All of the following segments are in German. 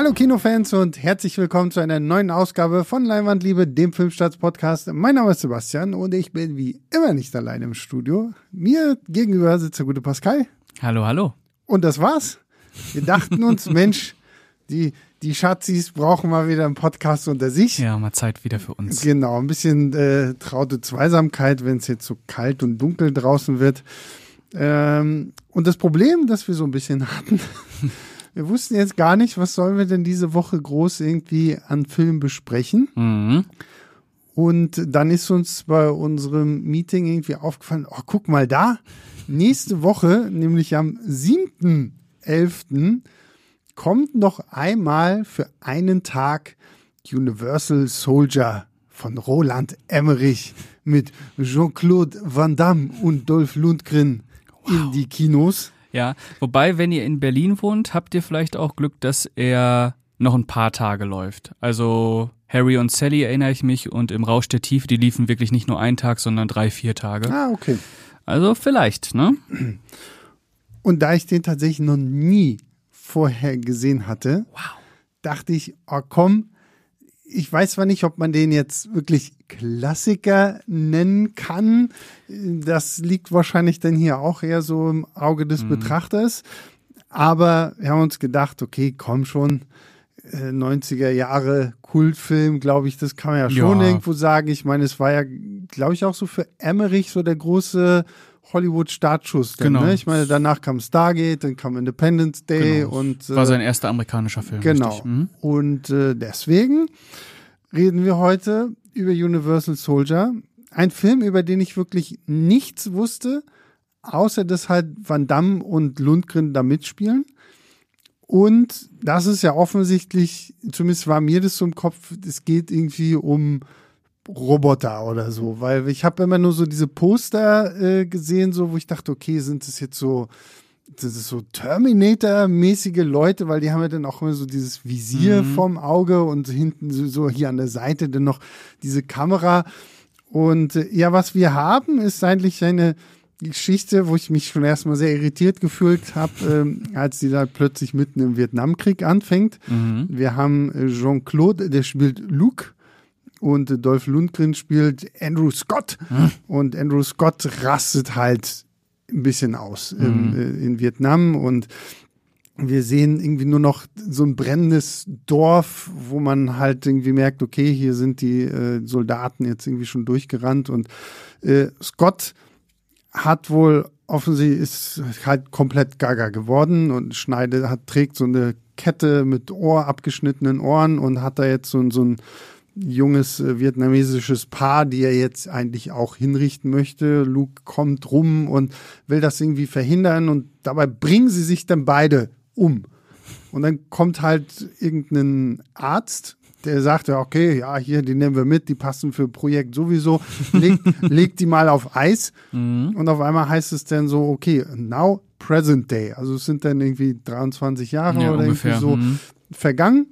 Hallo Kinofans und herzlich willkommen zu einer neuen Ausgabe von Leinwandliebe, dem Filmstarts-Podcast. Mein Name ist Sebastian und ich bin wie immer nicht allein im Studio. Mir gegenüber sitzt der gute Pascal. Hallo, hallo. Und das war's. Wir dachten uns, Mensch, die, die Schatzis brauchen mal wieder einen Podcast unter sich. Ja, mal Zeit wieder für uns. Genau, ein bisschen äh, traute Zweisamkeit, wenn es jetzt so kalt und dunkel draußen wird. Ähm, und das Problem, das wir so ein bisschen hatten, wir wussten jetzt gar nicht, was sollen wir denn diese Woche groß irgendwie an Filmen besprechen. Mhm. Und dann ist uns bei unserem Meeting irgendwie aufgefallen, oh, guck mal da, nächste Woche, nämlich am 7.11., kommt noch einmal für einen Tag Universal Soldier von Roland Emmerich mit Jean-Claude Van Damme und Dolph Lundgren in die Kinos. Ja, wobei, wenn ihr in Berlin wohnt, habt ihr vielleicht auch Glück, dass er noch ein paar Tage läuft. Also Harry und Sally erinnere ich mich und im Rausch der Tiefe, die liefen wirklich nicht nur einen Tag, sondern drei, vier Tage. Ah, okay. Also vielleicht, ne? Und da ich den tatsächlich noch nie vorher gesehen hatte, Wow. dachte ich, oh komm, ich weiß zwar nicht, ob man den jetzt wirklich Klassiker nennen kann. Das liegt wahrscheinlich dann hier auch eher so im Auge des Betrachters. Aber wir haben uns gedacht, okay, komm schon, äh, 90er Jahre Kultfilm, glaube ich, das kann man ja schon Ja. irgendwo sagen. Ich meine, es war ja, glaube ich, auch so für Emmerich so der große Hollywood-Startschuss. Genau. Ne? Ich meine, danach kam Stargate, dann kam Independence Day Genau. und War äh, sein erster amerikanischer Film. Genau. Mhm. Und äh, deswegen reden wir heute über Universal Soldier. Ein Film, über den ich wirklich nichts wusste, außer dass halt Van Damme und Lundgren da mitspielen. Und das ist ja offensichtlich, zumindest war mir das so im Kopf, es geht irgendwie um Roboter oder so, weil ich habe immer nur so diese Poster äh, gesehen, so wo ich dachte, okay, sind das jetzt so das ist so Terminator-mäßige Leute, weil die haben ja dann auch immer so dieses Visier vom Auge und hinten so, hier an der Seite dann noch diese Kamera. Und äh, ja, was wir haben, ist eigentlich eine Geschichte, wo ich mich schon erstmal sehr irritiert gefühlt habe, ähm, als die da plötzlich mitten im Vietnamkrieg anfängt. Wir haben äh, Jean-Claude, der spielt Luke und Dolph Lundgren spielt Andrew Scott. Und Andrew Scott rastet halt ein bisschen aus im, äh, in Vietnam. Und wir sehen irgendwie nur noch so ein brennendes Dorf, wo man halt irgendwie merkt, okay, hier sind die äh, Soldaten jetzt irgendwie schon durchgerannt. Und äh, Scott hat wohl offensichtlich ist halt komplett gaga geworden und schneidet, hat, trägt so eine Kette mit Ohr, abgeschnittenen Ohren und hat da jetzt so, so ein junges äh, vietnamesisches Paar, die er jetzt eigentlich auch hinrichten möchte. Luke kommt rum und will das irgendwie verhindern und dabei bringen sie sich dann beide um. Und dann kommt halt irgendein Arzt, der sagt ja, okay, ja, hier, die nehmen wir mit, die passen für Projekt sowieso, legt, legt die mal auf Eis und auf einmal heißt es dann so, okay, now present day. Also es sind dann irgendwie 23 Jahre Ja, oder ungefähr, irgendwie so mhm. vergangen.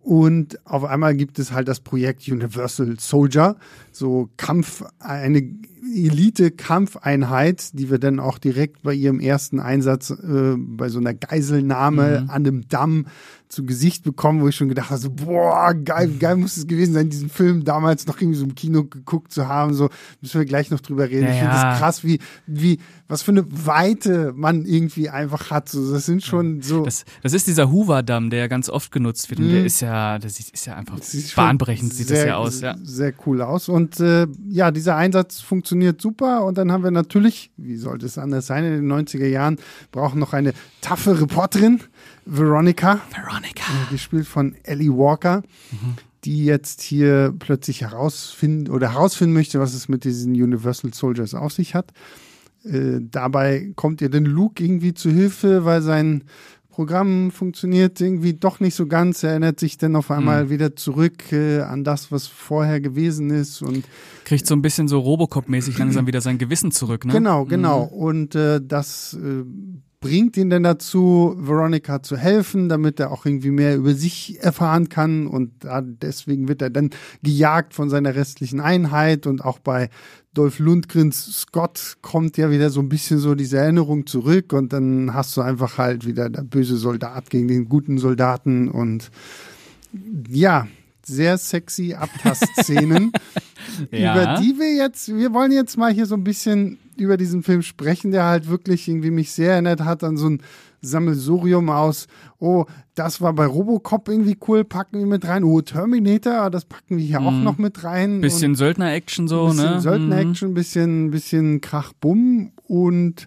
Und auf einmal gibt es halt das Projekt Universal Soldier, so Kampf, eine Elite-Kampfeinheit, die wir dann auch direkt bei ihrem ersten Einsatz äh, bei so einer Geiselnahme Mhm. an einem Damm zu Gesicht bekommen, wo ich schon gedacht habe, so, boah, geil, geil muss es gewesen sein, diesen Film damals noch irgendwie so im Kino geguckt zu haben. So müssen wir gleich noch drüber reden. Ja, ich finde das krass, wie, wie, was für eine Weite man irgendwie einfach hat. So, das sind schon so. Das, das ist dieser Hoover-Damm, der ja ganz oft genutzt wird. Und der ist ja, das ist, ist ja einfach Sieht bahnbrechend, sieht das sehr, ja aus. Ja. Sehr cool aus. Und äh, ja, dieser Einsatz funktioniert super. Und dann haben wir natürlich, wie sollte es anders sein, in den 90er Jahren brauchen noch eine taffe Reporterin, Veronica, Veronica. gespielt von Ellie Walker, die jetzt hier plötzlich herausfinden oder herausfinden möchte, was es mit diesen Universal Soldiers auf sich hat. Äh, dabei kommt ihr denn Luke irgendwie zu Hilfe, weil sein Programm funktioniert irgendwie doch nicht so ganz. Er erinnert sich dann auf einmal wieder zurück äh, an das, was vorher gewesen ist. Und Kriegt so ein bisschen so Robocop-mäßig langsam wieder sein Gewissen zurück, ne? genau, genau. Und äh, das äh, bringt ihn denn dazu, Veronica zu helfen, damit er auch irgendwie mehr über sich erfahren kann? Und deswegen wird er dann gejagt von seiner restlichen Einheit. Und auch bei Dolph Lundgrens Scott kommt ja wieder so ein bisschen so diese Erinnerung zurück. Und dann hast du einfach halt wieder der böse Soldat gegen den guten Soldaten. Und ja, sehr sexy Abtastszenen, Ja. über die wir jetzt, wir wollen jetzt mal hier so ein bisschen über diesen Film sprechen, der halt wirklich irgendwie mich sehr erinnert hat an so ein Sammelsurium aus, oh, das war bei Robocop irgendwie cool, packen wir mit rein, oh, Terminator, das packen wir hier auch noch mit rein. Bisschen Söldner-Action so, bisschen ne? Söldner-Action, bisschen, bisschen Krach-Bumm und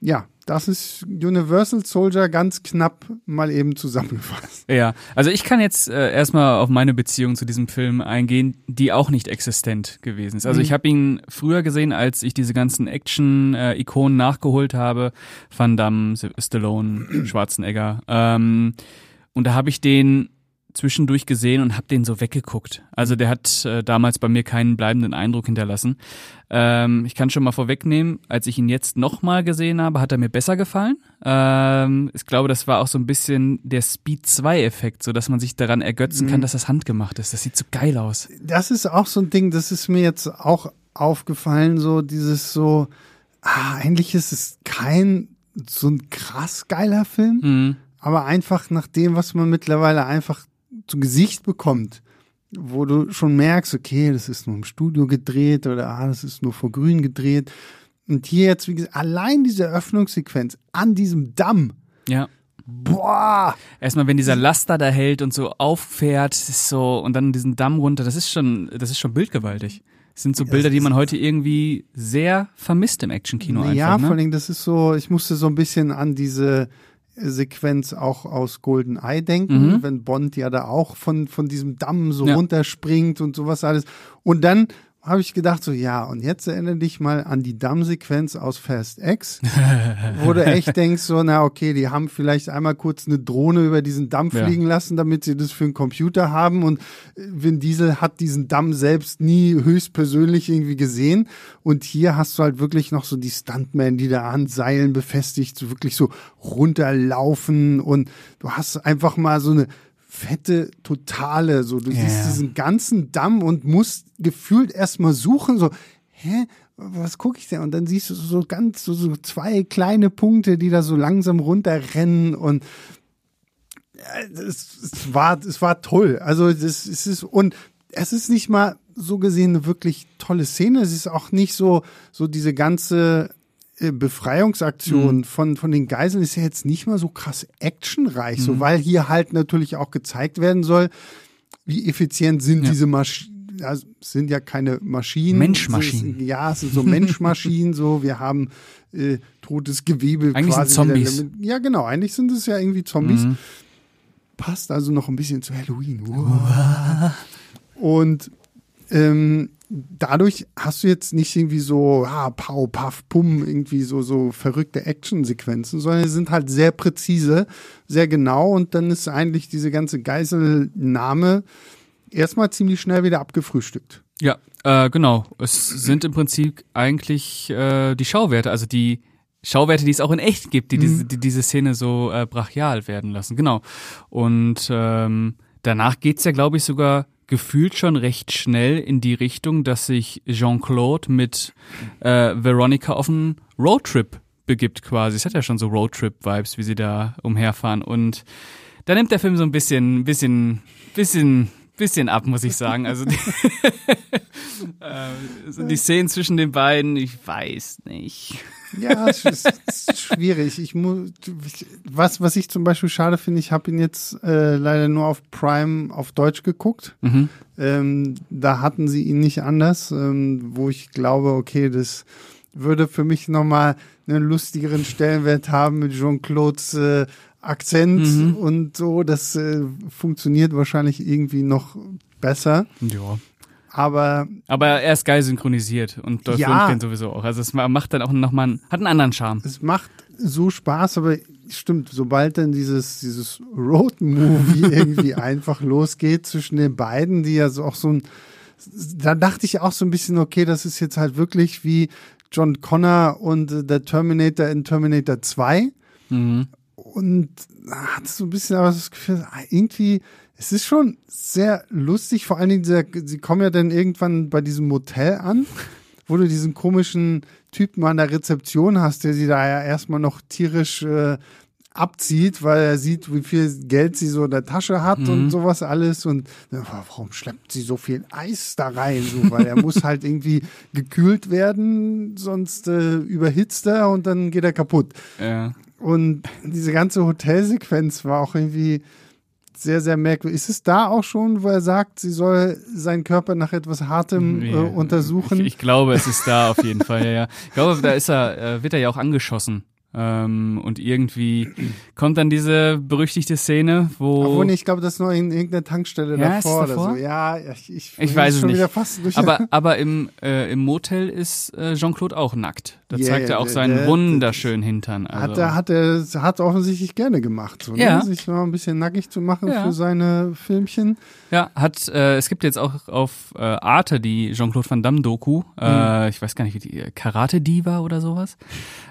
ja, das ist Universal Soldier ganz knapp mal eben zusammengefasst. Ja, also ich kann jetzt äh, erstmal auf meine Beziehung zu diesem Film eingehen, die auch nicht existent gewesen ist. Also Mhm. ich habe ihn früher gesehen, als ich diese ganzen Action-Ikonen nachgeholt habe. Van Damme, Stallone, Schwarzenegger. Ähm, und da habe ich den zwischendurch gesehen und habe den so weggeguckt. Also der hat äh, damals bei mir keinen bleibenden Eindruck hinterlassen. Ähm, ich kann schon mal vorwegnehmen, als ich ihn jetzt nochmal gesehen habe, hat er mir besser gefallen. Ähm, ich glaube, das war auch so ein bisschen der Speed 2-Effekt, so dass man sich daran ergötzen kann, dass das handgemacht ist. Das sieht so geil aus. Das ist auch so ein Ding, das ist mir jetzt auch aufgefallen, so dieses so, ah, eigentlich ist es kein so ein krass geiler Film, Mhm. aber einfach nach dem, was man mittlerweile einfach zu Gesicht bekommt, wo du schon merkst, okay, das ist nur im Studio gedreht oder ah, das ist nur vor Grün gedreht. Und hier jetzt, wie gesagt, allein diese Öffnungssequenz an diesem Damm, Ja. boah, Erstmal, wenn dieser Laster da hält und so auffährt, so, und dann diesen Damm runter, das ist schon, das ist schon bildgewaltig. Das sind so Bilder, die man heute irgendwie sehr vermisst im Actionkino ja, einfach. vor Ne? allem, das ist so, ich musste so ein bisschen an diese Sequenz auch aus Golden Eye denken, Mhm. wenn Bond ja da auch von, von diesem Damm so Ja. runterspringt und sowas alles. Und dann habe ich gedacht, so ja, und jetzt erinnere dich mal an die Dammsequenz aus Fast X, wo du echt denkst, so, na okay, die haben vielleicht einmal kurz eine Drohne über diesen Damm Ja. fliegen lassen, damit sie das für einen Computer haben. Und äh, Vin Diesel hat diesen Damm selbst nie höchstpersönlich irgendwie gesehen. Und hier hast du halt wirklich noch so die Stuntmen, die da an Seilen befestigt, so wirklich so runterlaufen. Und du hast einfach mal so eine fette Totale, so du Ja. siehst diesen ganzen Damm und musst gefühlt erstmal suchen, so, hä, was gucke ich denn? Und dann siehst du so ganz, so, so zwei kleine Punkte, die da so langsam runterrennen und äh, es, es war, es war toll. Also das, es ist und es ist nicht mal so gesehen eine wirklich tolle Szene. Es ist auch nicht so so diese ganze äh, Befreiungsaktion von von den Geiseln ist ja jetzt nicht mal so krass actionreich, so weil hier halt natürlich auch gezeigt werden soll, wie effizient sind Ja. diese Maschinen. Also, es sind ja keine Maschinen. Menschmaschinen. Ist- Ja, es sind so Menschmaschinen, so. Wir haben äh, totes Gewebe. Eigentlich sind quasi Zombies. wieder- Ja, genau. Eigentlich sind es ja irgendwie Zombies Mhm. passt also noch ein bisschen zu Halloween. Uah. Und ähm, dadurch hast du jetzt nicht irgendwie so ah, Pau, Puff, Pum, irgendwie so, so verrückte Actionsequenzen, sondern sie sind halt sehr präzise, sehr genau und dann ist eigentlich diese ganze Geiselnahme erstmal ziemlich schnell wieder abgefrühstückt. Ja, äh, genau. Es sind im Prinzip eigentlich äh, die Schauwerte, also die Schauwerte, die es auch in echt gibt, die, diese, die diese Szene so äh, brachial werden lassen. Genau. Und ähm, danach geht's ja, glaube ich, sogar gefühlt schon recht schnell in die Richtung, dass sich Jean-Claude mit äh, Veronica auf einen Roadtrip begibt quasi. Es hat ja schon so Roadtrip-Vibes, wie sie da umherfahren. Und da nimmt der Film so ein bisschen, bisschen, bisschen, bisschen ab, muss ich sagen. Also die, äh, so die Szenen zwischen den beiden, ich weiß nicht. Ja, es ist, es ist schwierig. Ich muss, was, was ich zum Beispiel schade finde, ich habe ihn jetzt äh, leider nur auf Prime auf Deutsch geguckt. Mhm. Ähm, da hatten sie ihn nicht anders, ähm, wo ich glaube, okay, das würde für mich nochmal einen lustigeren Stellenwert haben mit Jean-Claudes äh, Akzent Mhm. und so. Das äh, funktioniert wahrscheinlich irgendwie noch besser. Ja. Aber Aber er ist geil synchronisiert und Dolph Ja. Lundgren sowieso auch. Also es ma- macht dann auch nochmal, einen- hat einen anderen Charme. es macht so Spaß, aber stimmt, sobald dann dieses, dieses Road-Movie irgendwie einfach losgeht zwischen den beiden, die ja so auch so ein, da dachte ich auch so ein bisschen, okay, das ist jetzt halt wirklich wie John Connor und äh, der Terminator in Terminator 2. Mhm. Und hat so ein bisschen aber das Gefühl, ah, irgendwie, es ist schon sehr lustig, vor allen Dingen, dieser, sie kommen ja dann irgendwann bei diesem Motel an, wo du diesen komischen Typen an der Rezeption hast, der sie da ja erstmal noch tierisch äh, abzieht, weil er sieht, wie viel Geld sie so in der Tasche hat und sowas alles und warum schleppt sie so viel Eis da rein, so, weil er muss halt irgendwie gekühlt werden, sonst äh, überhitzt er und dann geht er kaputt. Ja. Und diese ganze Hotelsequenz war auch irgendwie sehr, sehr merkwürdig. Ist es da auch schon, wo er sagt, sie soll seinen Körper nach etwas Hartem äh, untersuchen? Ich, ich glaube, es ist da auf jeden Fall, ja, ja. Ich glaube, da ist er, äh, wird er ja auch angeschossen. Ähm, und irgendwie kommt dann diese berüchtigte Szene, wo. Obwohl, ich glaube, das ist nur in irgendeiner Tankstelle Ja, davor, davor? oder so. Ja, ich, ich, Ich weiß es schon nicht. Wieder fast durch aber aber im, äh, im Motel ist äh, Jean-Claude auch nackt. Da Ja, zeigt er auch seinen der- wunderschönen Hintern. Also. hat er hat er hat offensichtlich gerne gemacht, so, Ja. ne? sich mal ein bisschen nackig zu machen Ja. für seine Filmchen. Ja, hat, äh, es gibt jetzt auch auf äh, Arte die Jean-Claude Van Damme Doku, äh, ich weiß gar nicht, wie die, Karate Diva oder sowas.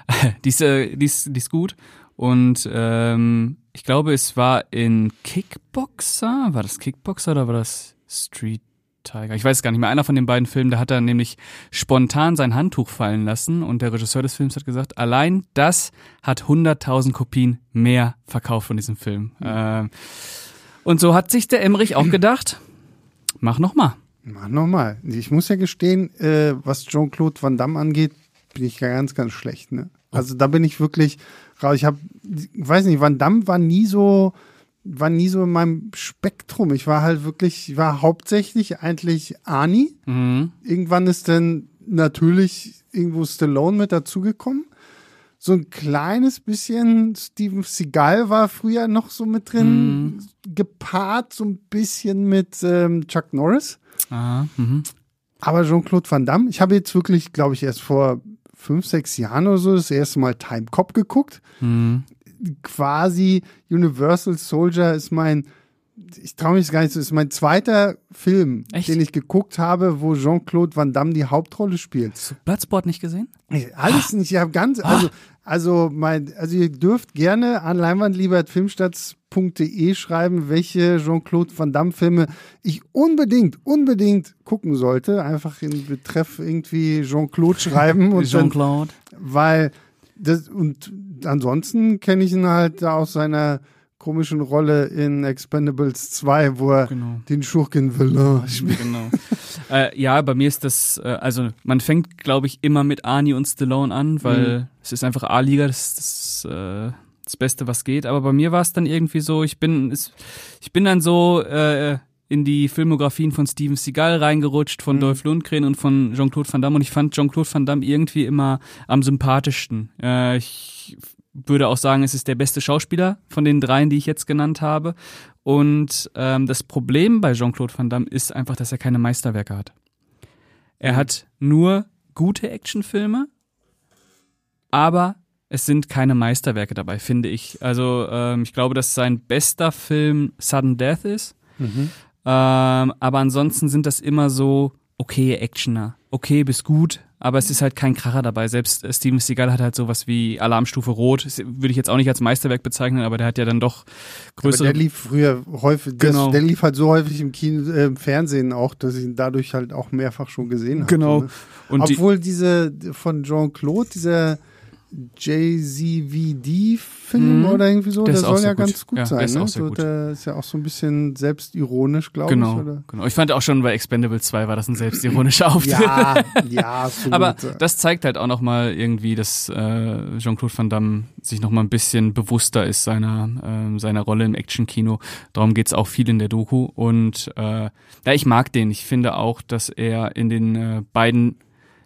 die, ist, äh, die, ist, die ist gut. Und ähm, ich glaube, es war in Kickboxer. War das Kickboxer oder war das Street Tiger? Ich weiß es gar nicht mehr. Einer von den beiden Filmen, da hat er nämlich spontan sein Handtuch fallen lassen und der Regisseur des Films hat gesagt, allein das hat 100.000 Kopien mehr verkauft von diesem Film. Ähm, und so hat sich der Emmerich auch gedacht, mach noch mal. Mach nochmal. Ich muss ja gestehen, äh, was Jean-Claude Van Damme angeht, bin ich ganz, ganz schlecht. Ne? Also da bin ich wirklich raus. Ich habe, weiß nicht, Van Damme war nie so, war nie so in meinem Spektrum. Ich war halt wirklich, ich war hauptsächlich eigentlich Ani. Mhm. Irgendwann ist dann natürlich irgendwo Stallone mit dazugekommen. So ein kleines bisschen Steven Seagal war früher noch so mit drin, gepaart so ein bisschen mit ähm, Chuck Norris. Ah, mhm. Aber Jean-Claude Van Damme, ich habe jetzt wirklich, glaube ich, erst vor fünf, sechs Jahren oder so das erste Mal Time Cop geguckt. Mhm. Quasi Universal Soldier ist mein, ich traue mich gar nicht, so, ist mein zweiter Film, Echt? den ich geguckt habe, wo Jean-Claude Van Damme die Hauptrolle spielt. Hast du Bloodsport nicht gesehen? Nee, Alles nicht, ich habe ganz, also, also mein, also ihr dürft gerne an leinwandliebertfilmstarts.de schreiben, welche Jean-Claude Van Damme Filme ich unbedingt, unbedingt gucken sollte. Einfach in Betreff irgendwie Jean-Claude schreiben und Jean-Claude. weil das, und ansonsten kenne ich ihn halt da aus seiner komischen Rolle in Expendables 2, wo er Genau. den Schurken Villain spielt. Genau. äh, ja, bei mir ist das, äh, also man fängt, glaube ich, immer mit Arnie und Stallone an, weil es ist einfach A-Liga, das ist das, äh, das Beste, was geht. Aber bei mir war es dann irgendwie so, ich bin, ich bin dann so äh, in die Filmografien von Steven Seagal reingerutscht, von Dolph Lundgren und von Jean-Claude Van Damme und ich fand Jean-Claude Van Damme irgendwie immer am sympathischsten. Äh, ich würde auch sagen, es ist der beste Schauspieler von den dreien, die ich jetzt genannt habe. Und ähm, das Problem bei Jean-Claude Van Damme ist einfach, dass er keine Meisterwerke hat. Er hat nur gute Actionfilme, aber es sind keine Meisterwerke dabei, finde ich. Also ähm, ich glaube, dass sein bester Film Sudden Death ist. Ähm, aber ansonsten sind das immer so okay Actioner. Okay bis gut, aber es ist halt kein Kracher dabei. Selbst äh, Steven Seagal hat halt sowas wie Alarmstufe Rot. Das würde ich jetzt auch nicht als Meisterwerk bezeichnen, aber der hat ja dann doch Aber größere. der lief früher häufig, der- Genau. der lief halt so häufig im Kino, äh, im Fernsehen auch, dass ich ihn dadurch halt auch mehrfach schon gesehen habe. Genau. Ne? und die, Obwohl diese von Jean-Claude, dieser JZVD-Film Mhm. oder irgendwie so, Der der, soll ja gut. ganz gut Ja, sein. der ist ne? so, gut. Der ist ja auch so ein bisschen selbstironisch, glaube ich. genau, Oder? genau. Ich fand auch schon bei Expendables 2 war das ein selbstironischer Auftritt. Ja, ja, absolut. Aber das zeigt halt auch nochmal irgendwie, dass äh, Jean-Claude Van Damme sich nochmal ein bisschen bewusster ist seiner, ähm, seiner Rolle im Actionkino. Darum geht's auch viel in der Doku. Und äh, ja, ich mag den. Ich finde auch, dass er in den äh, beiden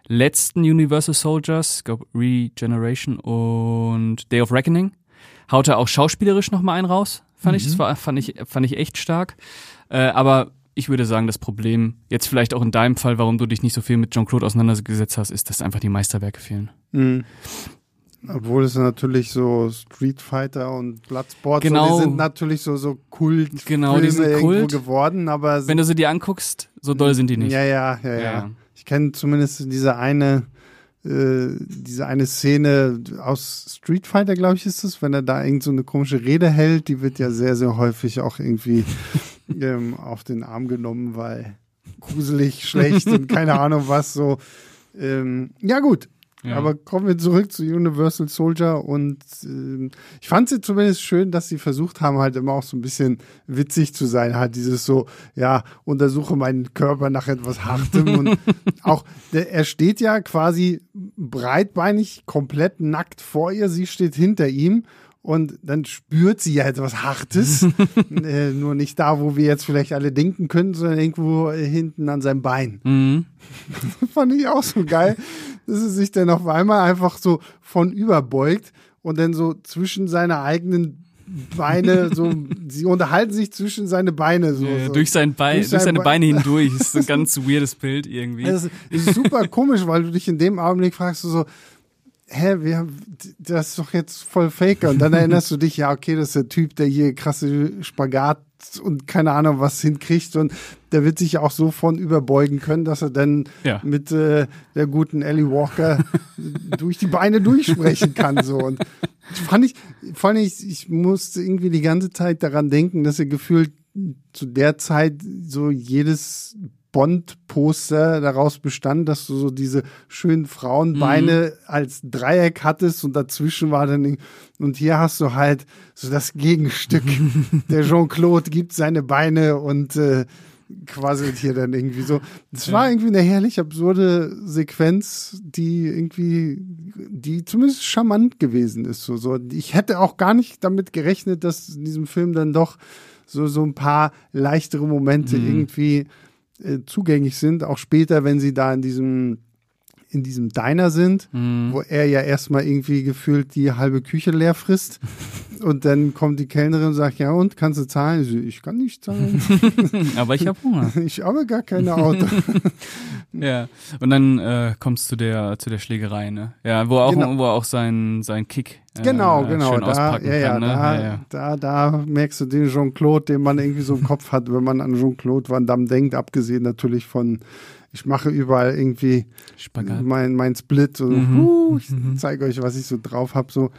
letzten Universal Soldiers, ich glaube Regeneration und Day of Reckoning, haut er auch schauspielerisch nochmal einen raus. Fand ich, das war, fand ich, fand ich echt stark. Äh, aber ich würde sagen, das Problem, jetzt vielleicht auch in deinem Fall, warum du dich nicht so viel mit Jean-Claude auseinandergesetzt hast, ist, dass einfach die Meisterwerke fehlen. Mhm. Obwohl es natürlich so Street Fighter und Bloodsport, Genau. so, die sind natürlich so, so Kult Genau, die sind Kult. geworden, aber Wenn du sie dir anguckst, so doll sind die nicht. Ja, ja, ja, ja. Ja. Ich kenne zumindest diese eine äh, diese eine Szene aus Street Fighter, glaube ich, ist es, wenn er da irgend so eine komische Rede hält, die wird ja sehr, sehr häufig auch irgendwie ähm, auf den Arm genommen, weil gruselig, schlecht und keine Ahnung was so. Ähm, ja gut, ja. Aber kommen wir zurück zu Universal Soldier und äh, ich fand sie zumindest schön, dass sie versucht haben, halt immer auch so ein bisschen witzig zu sein. Halt dieses so, ja, untersuche meinen Körper nach etwas Hartem und auch, der, er steht ja quasi breitbeinig, komplett nackt vor ihr, sie steht hinter ihm und dann spürt sie ja etwas Hartes. äh, nur nicht da, wo wir jetzt vielleicht alle denken könnten, sondern irgendwo hinten an seinem Bein. Mhm. Das fand ich auch so geil, dass sie sich dann auf einmal einfach so von überbeugt und dann so zwischen seine eigenen Beine, so, sie unterhalten sich zwischen seine Beine. So, ja, so. Durch, sein Bein, durch, durch seine Beine hindurch. Das ist ein ganz weirdes Bild irgendwie. Das ist super komisch, weil du dich in dem Augenblick fragst, du so, hä, wir, das ist doch jetzt voll Faker. Und dann erinnerst du dich, ja, okay, das ist der Typ, der hier krasse Spagat und keine Ahnung was hinkriegt und der wird sich auch so von überbeugen können, dass er dann ja. mit äh, der guten Ellie Walker durch die Beine durchsprechen kann so und fand ich fand ich ich musste irgendwie die ganze Zeit daran denken, dass er gefühlt zu der Zeit so jedes Bond-Poster daraus bestand, dass du so diese schönen Frauenbeine mhm. als Dreieck hattest und dazwischen war dann, und hier hast du halt so das Gegenstück. Der Jean-Claude gibt seine Beine und äh, quasselt hier dann irgendwie so. Es war irgendwie eine herrlich absurde Sequenz, die irgendwie, die zumindest charmant gewesen ist. So, so. Ich hätte auch gar nicht damit gerechnet, dass in diesem Film dann doch so, so ein paar leichtere Momente mhm. irgendwie äh, zugänglich sind, auch später, wenn sie da in diesem in diesem Diner sind, mhm. wo er ja erstmal irgendwie gefühlt die halbe Küche leer frisst. und dann kommt die Kellnerin und sagt, ja und, kannst du zahlen? Ich, so, ich kann nicht zahlen. Aber ich habe Hunger. Ich habe gar keine Auto. ja, und dann äh, kommst du zu der, zu der Schlägerei, ne? Ja, wo auch, genau. wo auch sein, sein Kick äh, genau, genau. Schön da, ja, ja, kann, ne? da, ja, ja. Da, da merkst du den Jean-Claude, den man irgendwie so im Kopf hat, wenn man an Jean-Claude Van Damme denkt, abgesehen natürlich von ich mache überall irgendwie Spagat. mein, mein Split und mhm. uh, ich mhm. zeige euch, was ich so drauf habe. So.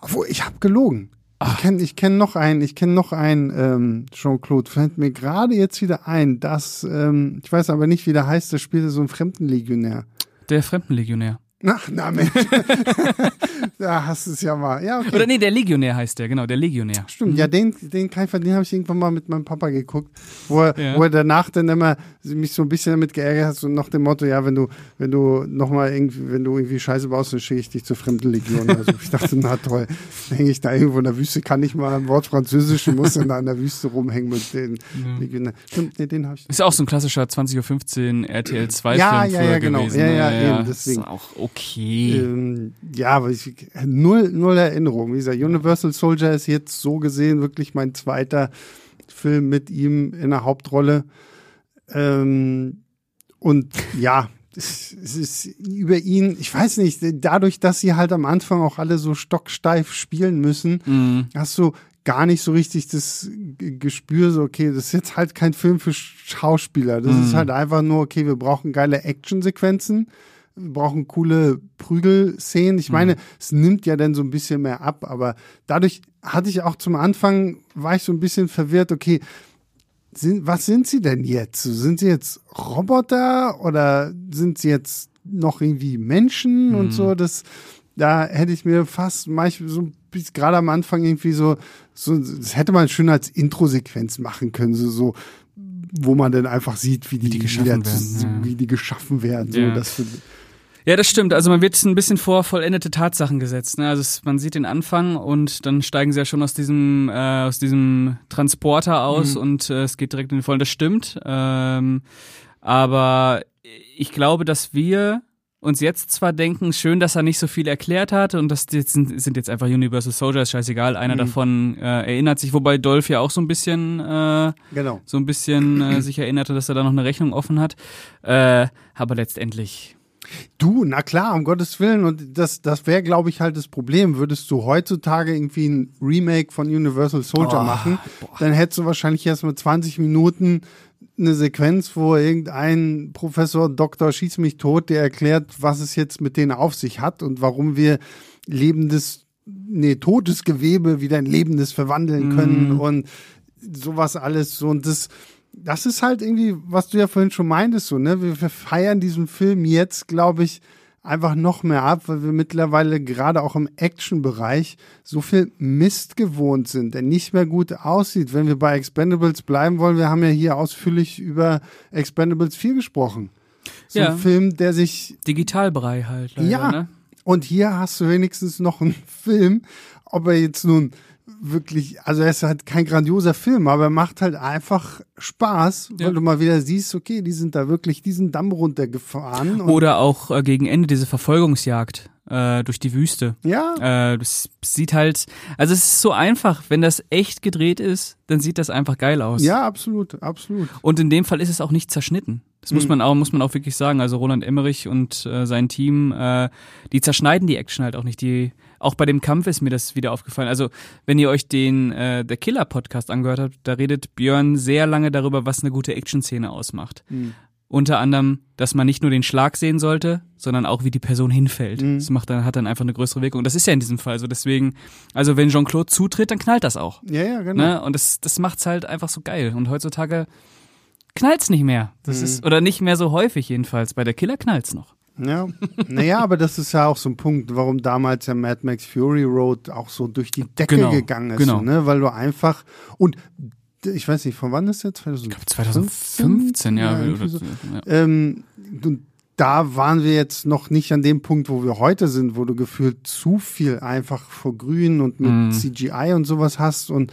Obwohl, ich habe gelogen. Ach. Ich kenne ich kenn noch einen, ich kenne noch einen ähm, Jean-Claude, fällt mir gerade jetzt wieder ein, dass, ähm, ich weiß aber nicht, wie der heißt, der spielte so einen Fremdenlegionär. Der Fremdenlegionär. Ach, na Mensch. da hast du es ja mal. Ja, okay. Oder nee, der Legionär heißt der, genau, der Legionär. Stimmt, mhm. ja, den, den den habe ich irgendwann mal mit meinem Papa geguckt, wo er, ja. wo er danach dann immer mich so ein bisschen damit geärgert hat, so nach dem Motto, ja, wenn du, wenn du nochmal irgendwie, wenn du irgendwie Scheiße baust, dann schicke ich dich zur Fremdenlegion. Also ich dachte, na toll, hänge ich da irgendwo in der Wüste, kann ich mal ein Wort Französisch und muss dann da in der Wüste rumhängen mit den mhm. Legionären. Stimmt, nee, den habe ich. Ist auch so ein klassischer 20.15 Uhr RTL 2 ja, Film ja, ja, genau. gewesen. Ja, ja, ne? ja, eben, deswegen. Ist auch okay. Ähm, ja, aber ich, null, null Erinnerung. Wie gesagt, Universal Soldier ist jetzt so gesehen wirklich mein zweiter Film mit ihm in der Hauptrolle. Ähm, und ja, es, ist über ihn, ich weiß nicht, dadurch, dass sie halt am Anfang auch alle so stocksteif spielen müssen, mhm. hast du gar nicht so richtig das Gespür, so, okay, das ist jetzt halt kein Film für Schauspieler. Das mhm. ist halt einfach nur, okay, wir brauchen geile Actionsequenzen wir brauchen coole Prügelszenen. Ich meine, mhm. es nimmt ja dann so ein bisschen mehr ab, aber dadurch hatte ich auch zum Anfang, war ich so ein bisschen verwirrt, okay, sind, was sind sie denn jetzt? Sind sie jetzt Roboter oder sind sie jetzt noch irgendwie Menschen mhm. und so? Das, da hätte ich mir fast manchmal so gerade am Anfang irgendwie so, so, das hätte man schön als Intro-Sequenz machen können, so, so, wo man dann einfach sieht, wie die, wie die geschaffen wieder, werden, ja. wie die geschaffen werden. So, ja. Ja, das stimmt. Also man wird ein bisschen vor vollendete Tatsachen gesetzt. Ne? Also es, man sieht den Anfang und dann steigen sie ja schon aus diesem äh, aus diesem Transporter aus mhm. und äh, es geht direkt in den Vollen. Das stimmt. Ähm, aber ich glaube, dass wir uns jetzt zwar denken, schön, dass er nicht so viel erklärt hat und das sind, sind jetzt einfach Universal Soldiers, scheißegal. Einer mhm. davon äh, erinnert sich, wobei Dolph ja auch so ein bisschen, äh, genau. so ein bisschen äh, sich erinnerte, dass er da noch eine Rechnung offen hat. Äh, aber letztendlich Du, na klar, um Gottes Willen. Und das, das wäre, glaube ich, halt das Problem. Würdest du heutzutage irgendwie ein Remake von Universal Soldier oh, machen, boah. dann hättest du wahrscheinlich erst mal 20 Minuten eine Sequenz, wo irgendein Professor Doktor schießt mich tot, der erklärt, was es jetzt mit denen auf sich hat und warum wir lebendes, nee, totes Gewebe wieder in lebendes verwandeln können Mhm. und sowas alles so und das das ist halt irgendwie, was du ja vorhin schon meintest, so, ne? Wir, wir feiern diesen Film jetzt, glaube ich, einfach noch mehr ab, weil wir mittlerweile gerade auch im Action-Bereich so viel Mist gewohnt sind, der nicht mehr gut aussieht. Wenn wir bei Expendables bleiben wollen, wir haben ja hier ausführlich über Expendables 4 gesprochen. So Ja. ein Film, der sich Digitalbrei halt. Leider, ja, Ne? und hier hast du wenigstens noch einen Film, ob er jetzt nun wirklich, also er ist halt kein grandioser Film, aber er macht halt einfach Spaß, weil Ja. du mal wieder siehst, okay, die sind da wirklich diesen Damm runtergefahren. Oder auch äh, gegen Ende diese Verfolgungsjagd äh, durch die Wüste. ja, Äh, das sieht halt, also es ist so einfach, wenn das echt gedreht ist, dann sieht das einfach geil aus. ja, absolut, absolut. Und in dem Fall ist es auch nicht zerschnitten. Das muss Mhm. man auch, muss man auch wirklich sagen. Also Roland Emmerich und äh, sein Team, äh, die zerschneiden die Action halt auch nicht. Die, auch bei dem Kampf ist mir das wieder aufgefallen. Also wenn ihr euch den äh, der Killer Podcast angehört habt, da redet Björn sehr lange darüber, was eine gute Action-Szene ausmacht. Mhm. Unter anderem, dass man nicht nur den Schlag sehen sollte, sondern auch wie die Person hinfällt. Mhm. Das macht dann, hat dann einfach eine größere Wirkung. Und das ist ja in diesem Fall so. Deswegen, also wenn Jean-Claude zutritt, dann knallt das auch. Ja, ja, genau. Ne? Und das, das macht's halt einfach so geil. Und heutzutage knallt's nicht mehr. Das Mhm. ist, oder nicht mehr so häufig jedenfalls. Bei der Killer knallt's noch. Ja, naja, aber das ist ja auch so ein Punkt, warum damals ja Mad Max Fury Road auch so durch die Decke Genau, gegangen ist, genau. ne? weil du einfach und ich weiß nicht, von wann ist der? 2015? Ich glaube 2015, ja. oder, so. ja. Ähm, und da waren wir jetzt noch nicht an dem Punkt, wo wir heute sind, wo du gefühlt zu viel einfach vor Grün und mit Mhm. CGI und sowas hast und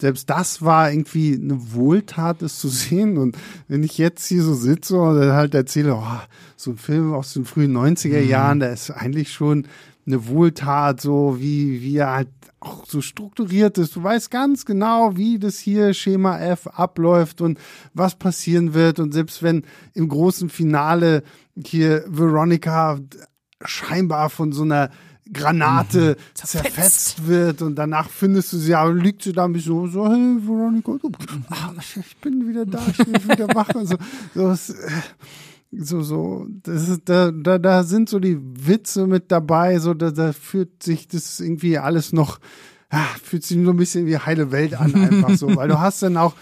selbst das war irgendwie eine Wohltat, es zu sehen. Und wenn ich jetzt hier so sitze und halt erzähle, oh, so ein Film aus den frühen 90er Mhm. Jahren, da ist eigentlich schon eine Wohltat, so wie, wie er halt auch so strukturiert ist. Du weißt ganz genau, wie das hier Schema F abläuft und was passieren wird. Und selbst wenn im großen Finale hier Veronica scheinbar von so einer Granate zerfetzt. Zerfetzt. wird und danach findest du sie, aber liegt sie da ein bisschen so, hey Veronica, du, ah, ich bin wieder da, ich bin wieder wach. Also, so, äh, so, so, das ist, da, da, da sind so die Witze mit dabei, so, da, da fühlt sich das irgendwie alles noch, ah, fühlt sich so ein bisschen wie heile Welt an, einfach so, weil du hast dann auch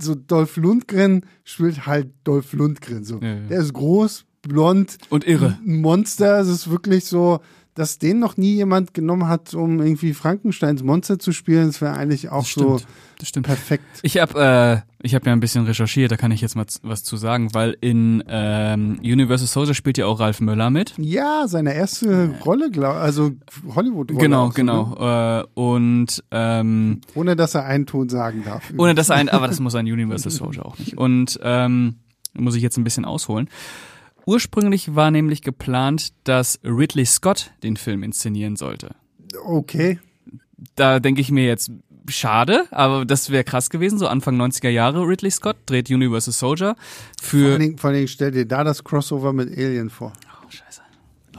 so Dolph Lundgren spielt halt Dolph Lundgren, so. Ja, ja. Der ist groß, blond, Und irre. ein Monster. Es ist wirklich so, dass den noch nie jemand genommen hat, um irgendwie Frankensteins Monster zu spielen. Das wäre eigentlich auch Das so stimmt. Das stimmt. perfekt. Ich habe äh, ich hab ja ein bisschen recherchiert, da kann ich jetzt mal was zu sagen, weil in ähm, Universal Soldier spielt ja auch Ralf Möller mit. Ja, seine erste Rolle, glaub, also Hollywood-Rolle. Genau, auch so, genau. Ne? Äh, und ähm, Ohne dass er einen Ton sagen darf. ohne dass ein, aber das muss ein Universal Soldier auch nicht. Und ähm, muss ich jetzt ein bisschen ausholen. Ursprünglich war nämlich geplant, dass Ridley Scott den Film inszenieren sollte. Okay. Da denke ich mir jetzt, schade, aber das wäre krass gewesen. So Anfang 90er Jahre Ridley Scott dreht Universal Soldier Vor für. allen, Dingen, vor allen Dingen stell dir da das Crossover mit Alien vor. Oh, scheiße.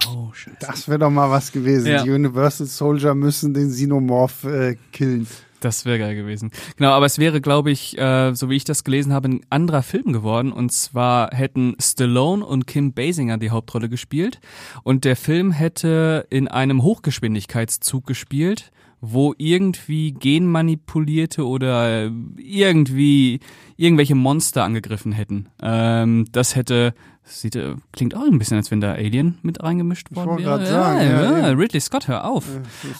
Oh, scheiße. Das wäre doch mal was gewesen. Ja. Die Universal Soldier müssen den Xenomorph äh, killen. Das wäre geil gewesen. Genau, aber es wäre, glaube ich, äh, so wie ich das gelesen habe, ein anderer Film geworden. Und zwar hätten Stallone und Kim Basinger die Hauptrolle gespielt. Und der Film hätte in einem Hochgeschwindigkeitszug gespielt, wo irgendwie genmanipulierte oder irgendwie irgendwelche Monster angegriffen hätten. Ähm, das hätte Sieht, äh, klingt auch ein bisschen, als wenn da Alien mit reingemischt worden wäre. grad sagen, ja, ja. Ridley Scott, hör auf.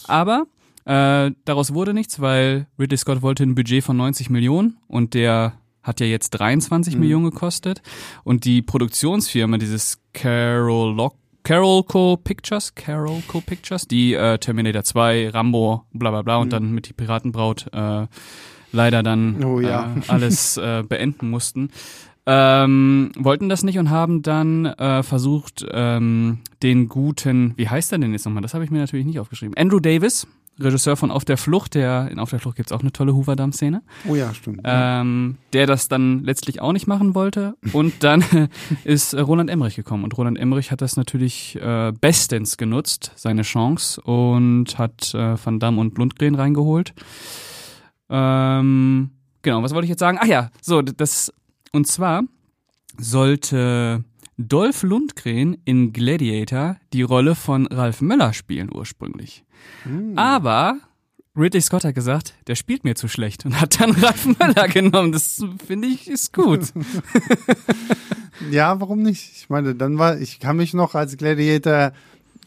Aber äh, daraus wurde nichts, weil Ridley Scott wollte ein Budget von 90 Millionen und der hat ja jetzt 23 Mhm. Millionen gekostet. Und die Produktionsfirma, dieses Carol Lock Carolco Pictures, Carolco Pictures, die äh, Terminator 2, Rambo, bla bla bla und Mhm. dann mit die Piratenbraut äh, leider dann Oh ja. äh, alles äh, beenden mussten. Ähm, wollten das nicht und haben dann äh, versucht, ähm, den guten, wie heißt er denn jetzt nochmal? Das habe ich mir natürlich nicht aufgeschrieben. Andrew Davis, Regisseur von Auf der Flucht, der in Auf der Flucht gibt's auch eine tolle Hoover-Damm-Szene, Oh ja, stimmt. ähm, der das dann letztlich auch nicht machen wollte. Und dann ist Roland Emmerich gekommen. Und Roland Emmerich hat das natürlich äh, bestens genutzt, seine Chance, und hat äh, Van Damme und Lundgren reingeholt. Ähm, genau, was wollte ich jetzt sagen? Ach ja, so, das Und zwar sollte Dolph Lundgren in Gladiator die Rolle von Ralf Möller spielen ursprünglich. Hm. Aber Ridley Scott hat gesagt, der spielt mir zu schlecht und hat dann Ralf Möller genommen. Das finde ich ist gut. Ja, warum nicht? Ich meine, dann war, ich kann mich noch als Gladiator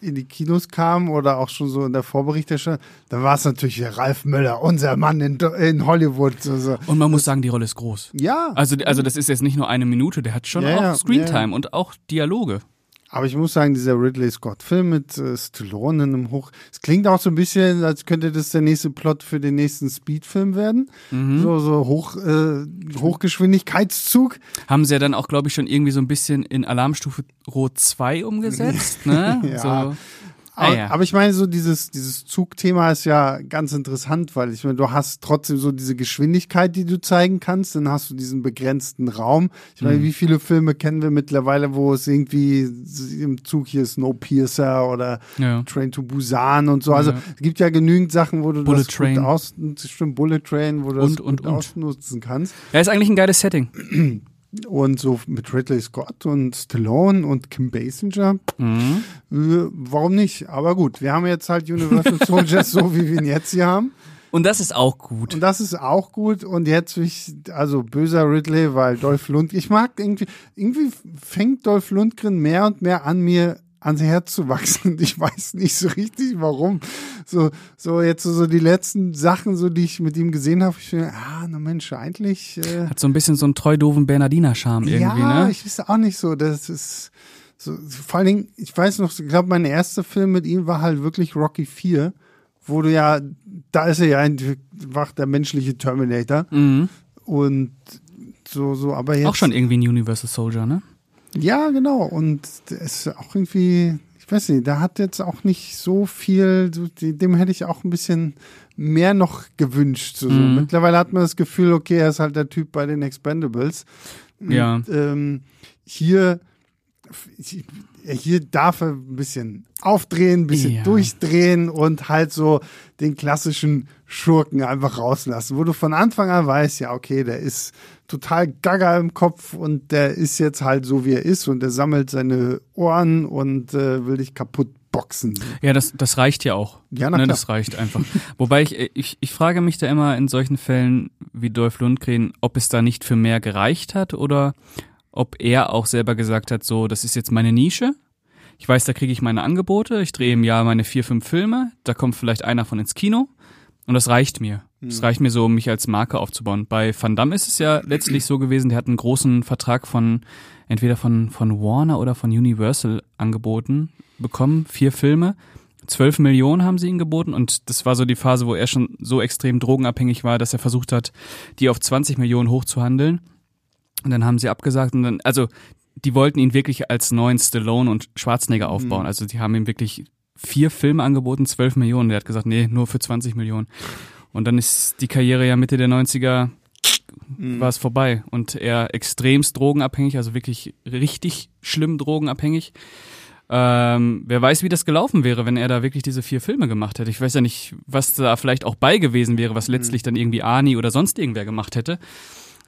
in die Kinos kam oder auch schon so in der Vorberichterstattung, dann war es natürlich Ralf Möller, unser Mann in, in Hollywood. So, so. Und man muss sagen, die Rolle ist groß. Ja, Also, also das ist jetzt nicht nur eine Minute, der hat schon Ja, auch Screentime ja. und auch Dialoge. Aber ich muss sagen, dieser Ridley Scott-Film mit äh, Stallone in einem Hoch, es klingt auch so ein bisschen, als könnte das der nächste Plot für den nächsten Speed-Film werden. Mhm. So, so Hoch, äh, Hochgeschwindigkeitszug. Haben sie ja dann auch, glaube ich, schon irgendwie so ein bisschen in Alarmstufe Rot 2 umgesetzt, ne? Ja. So. Ah, Aber, ja. aber ich meine, so dieses, dieses Zugthema ist ja ganz interessant, weil ich meine, du hast trotzdem so diese Geschwindigkeit, die du zeigen kannst, dann hast du diesen begrenzten Raum. Ich Mhm. meine, wie viele Filme kennen wir mittlerweile, wo es irgendwie im Zug hier Snowpiercer oder Ja. Train to Busan und so. Also Ja. es gibt ja genügend Sachen, wo du Bullet das Train. gut aus, stimmt, Bullet Train, wo du Und, das und, gut und. ausnutzen kannst. Ja, ist eigentlich ein geiles Setting. Und so mit Ridley Scott und Stallone und Kim Basinger, Mhm. äh, warum nicht? Aber gut, wir haben jetzt halt Universal Soldiers so, wie wir ihn jetzt hier haben. Und das ist auch gut. Und das ist auch gut. Und jetzt, ich, also böser Ridley, weil Dolph Lundgren, ich mag irgendwie, irgendwie fängt Dolph Lundgren mehr und mehr an mir ans Herz zu wachsen. Und ich weiß nicht so richtig, warum. So, so jetzt so, die letzten Sachen, so die ich mit ihm gesehen habe, ich finde, ah, na Mensch, eigentlich. Äh, Hat so ein bisschen so einen treu doofen Bernardiner-Charme irgendwie, ja, ne? ich weiß auch nicht so. Das ist so, vor allen Dingen, ich weiß noch, ich glaube, mein erster Film mit ihm war halt wirklich Rocky 4, wo du ja, da ist er ja einfach der menschliche Terminator. Mhm. Und so, so, aber jetzt. Auch schon irgendwie ein Universal Soldier, ne? Ja, genau. Und der ist auch irgendwie, ich weiß nicht, der hat jetzt auch nicht so viel, dem hätte ich auch ein bisschen mehr noch gewünscht. So. Mhm. Mittlerweile hat man das Gefühl, okay, er ist halt der Typ bei den Expendables. Ja. Und, ähm, hier, hier darf er ein bisschen aufdrehen, ein bisschen Ja. durchdrehen und halt so den klassischen Schurken einfach rauslassen, wo du von Anfang an weißt, ja, okay, der ist total gaga im Kopf und der ist jetzt halt so, wie er ist und der sammelt seine Ohren und äh, will dich kaputt boxen. Ja, das, das reicht ja auch. Ja, na ne, das reicht einfach. Wobei ich, ich, ich frage mich da immer in solchen Fällen wie Dolph Lundgren, ob es da nicht für mehr gereicht hat oder ob er auch selber gesagt hat, so, das ist jetzt meine Nische. Ich weiß, da kriege ich meine Angebote. Ich drehe im Jahr meine vier, fünf Filme. Da kommt vielleicht einer von ins Kino. Und das reicht mir. Das reicht mir so, um mich als Marke aufzubauen. Bei Van Damme ist es ja letztlich so gewesen, der hat einen großen Vertrag von, entweder von, von Warner oder von Universal angeboten bekommen. Vier Filme. 12 Millionen haben sie ihm geboten und das war so die Phase, wo er schon so extrem drogenabhängig war, dass er versucht hat, die auf 20 Millionen hochzuhandeln. Und dann haben sie abgesagt und dann, also die wollten ihn wirklich als neuen Stallone und Schwarzenegger aufbauen. Also die haben ihm wirklich vier Filme angeboten, 12 Millionen. Der hat gesagt, nee, nur für 20 Millionen. Und dann ist die Karriere ja Mitte der 90er war es vorbei und er extremst drogenabhängig, also wirklich richtig schlimm drogenabhängig. Ähm, wer weiß, wie das gelaufen wäre, wenn er da wirklich diese vier Filme gemacht hätte. Ich weiß ja nicht, was da vielleicht auch bei gewesen wäre, was letztlich dann irgendwie Ani oder sonst irgendwer gemacht hätte.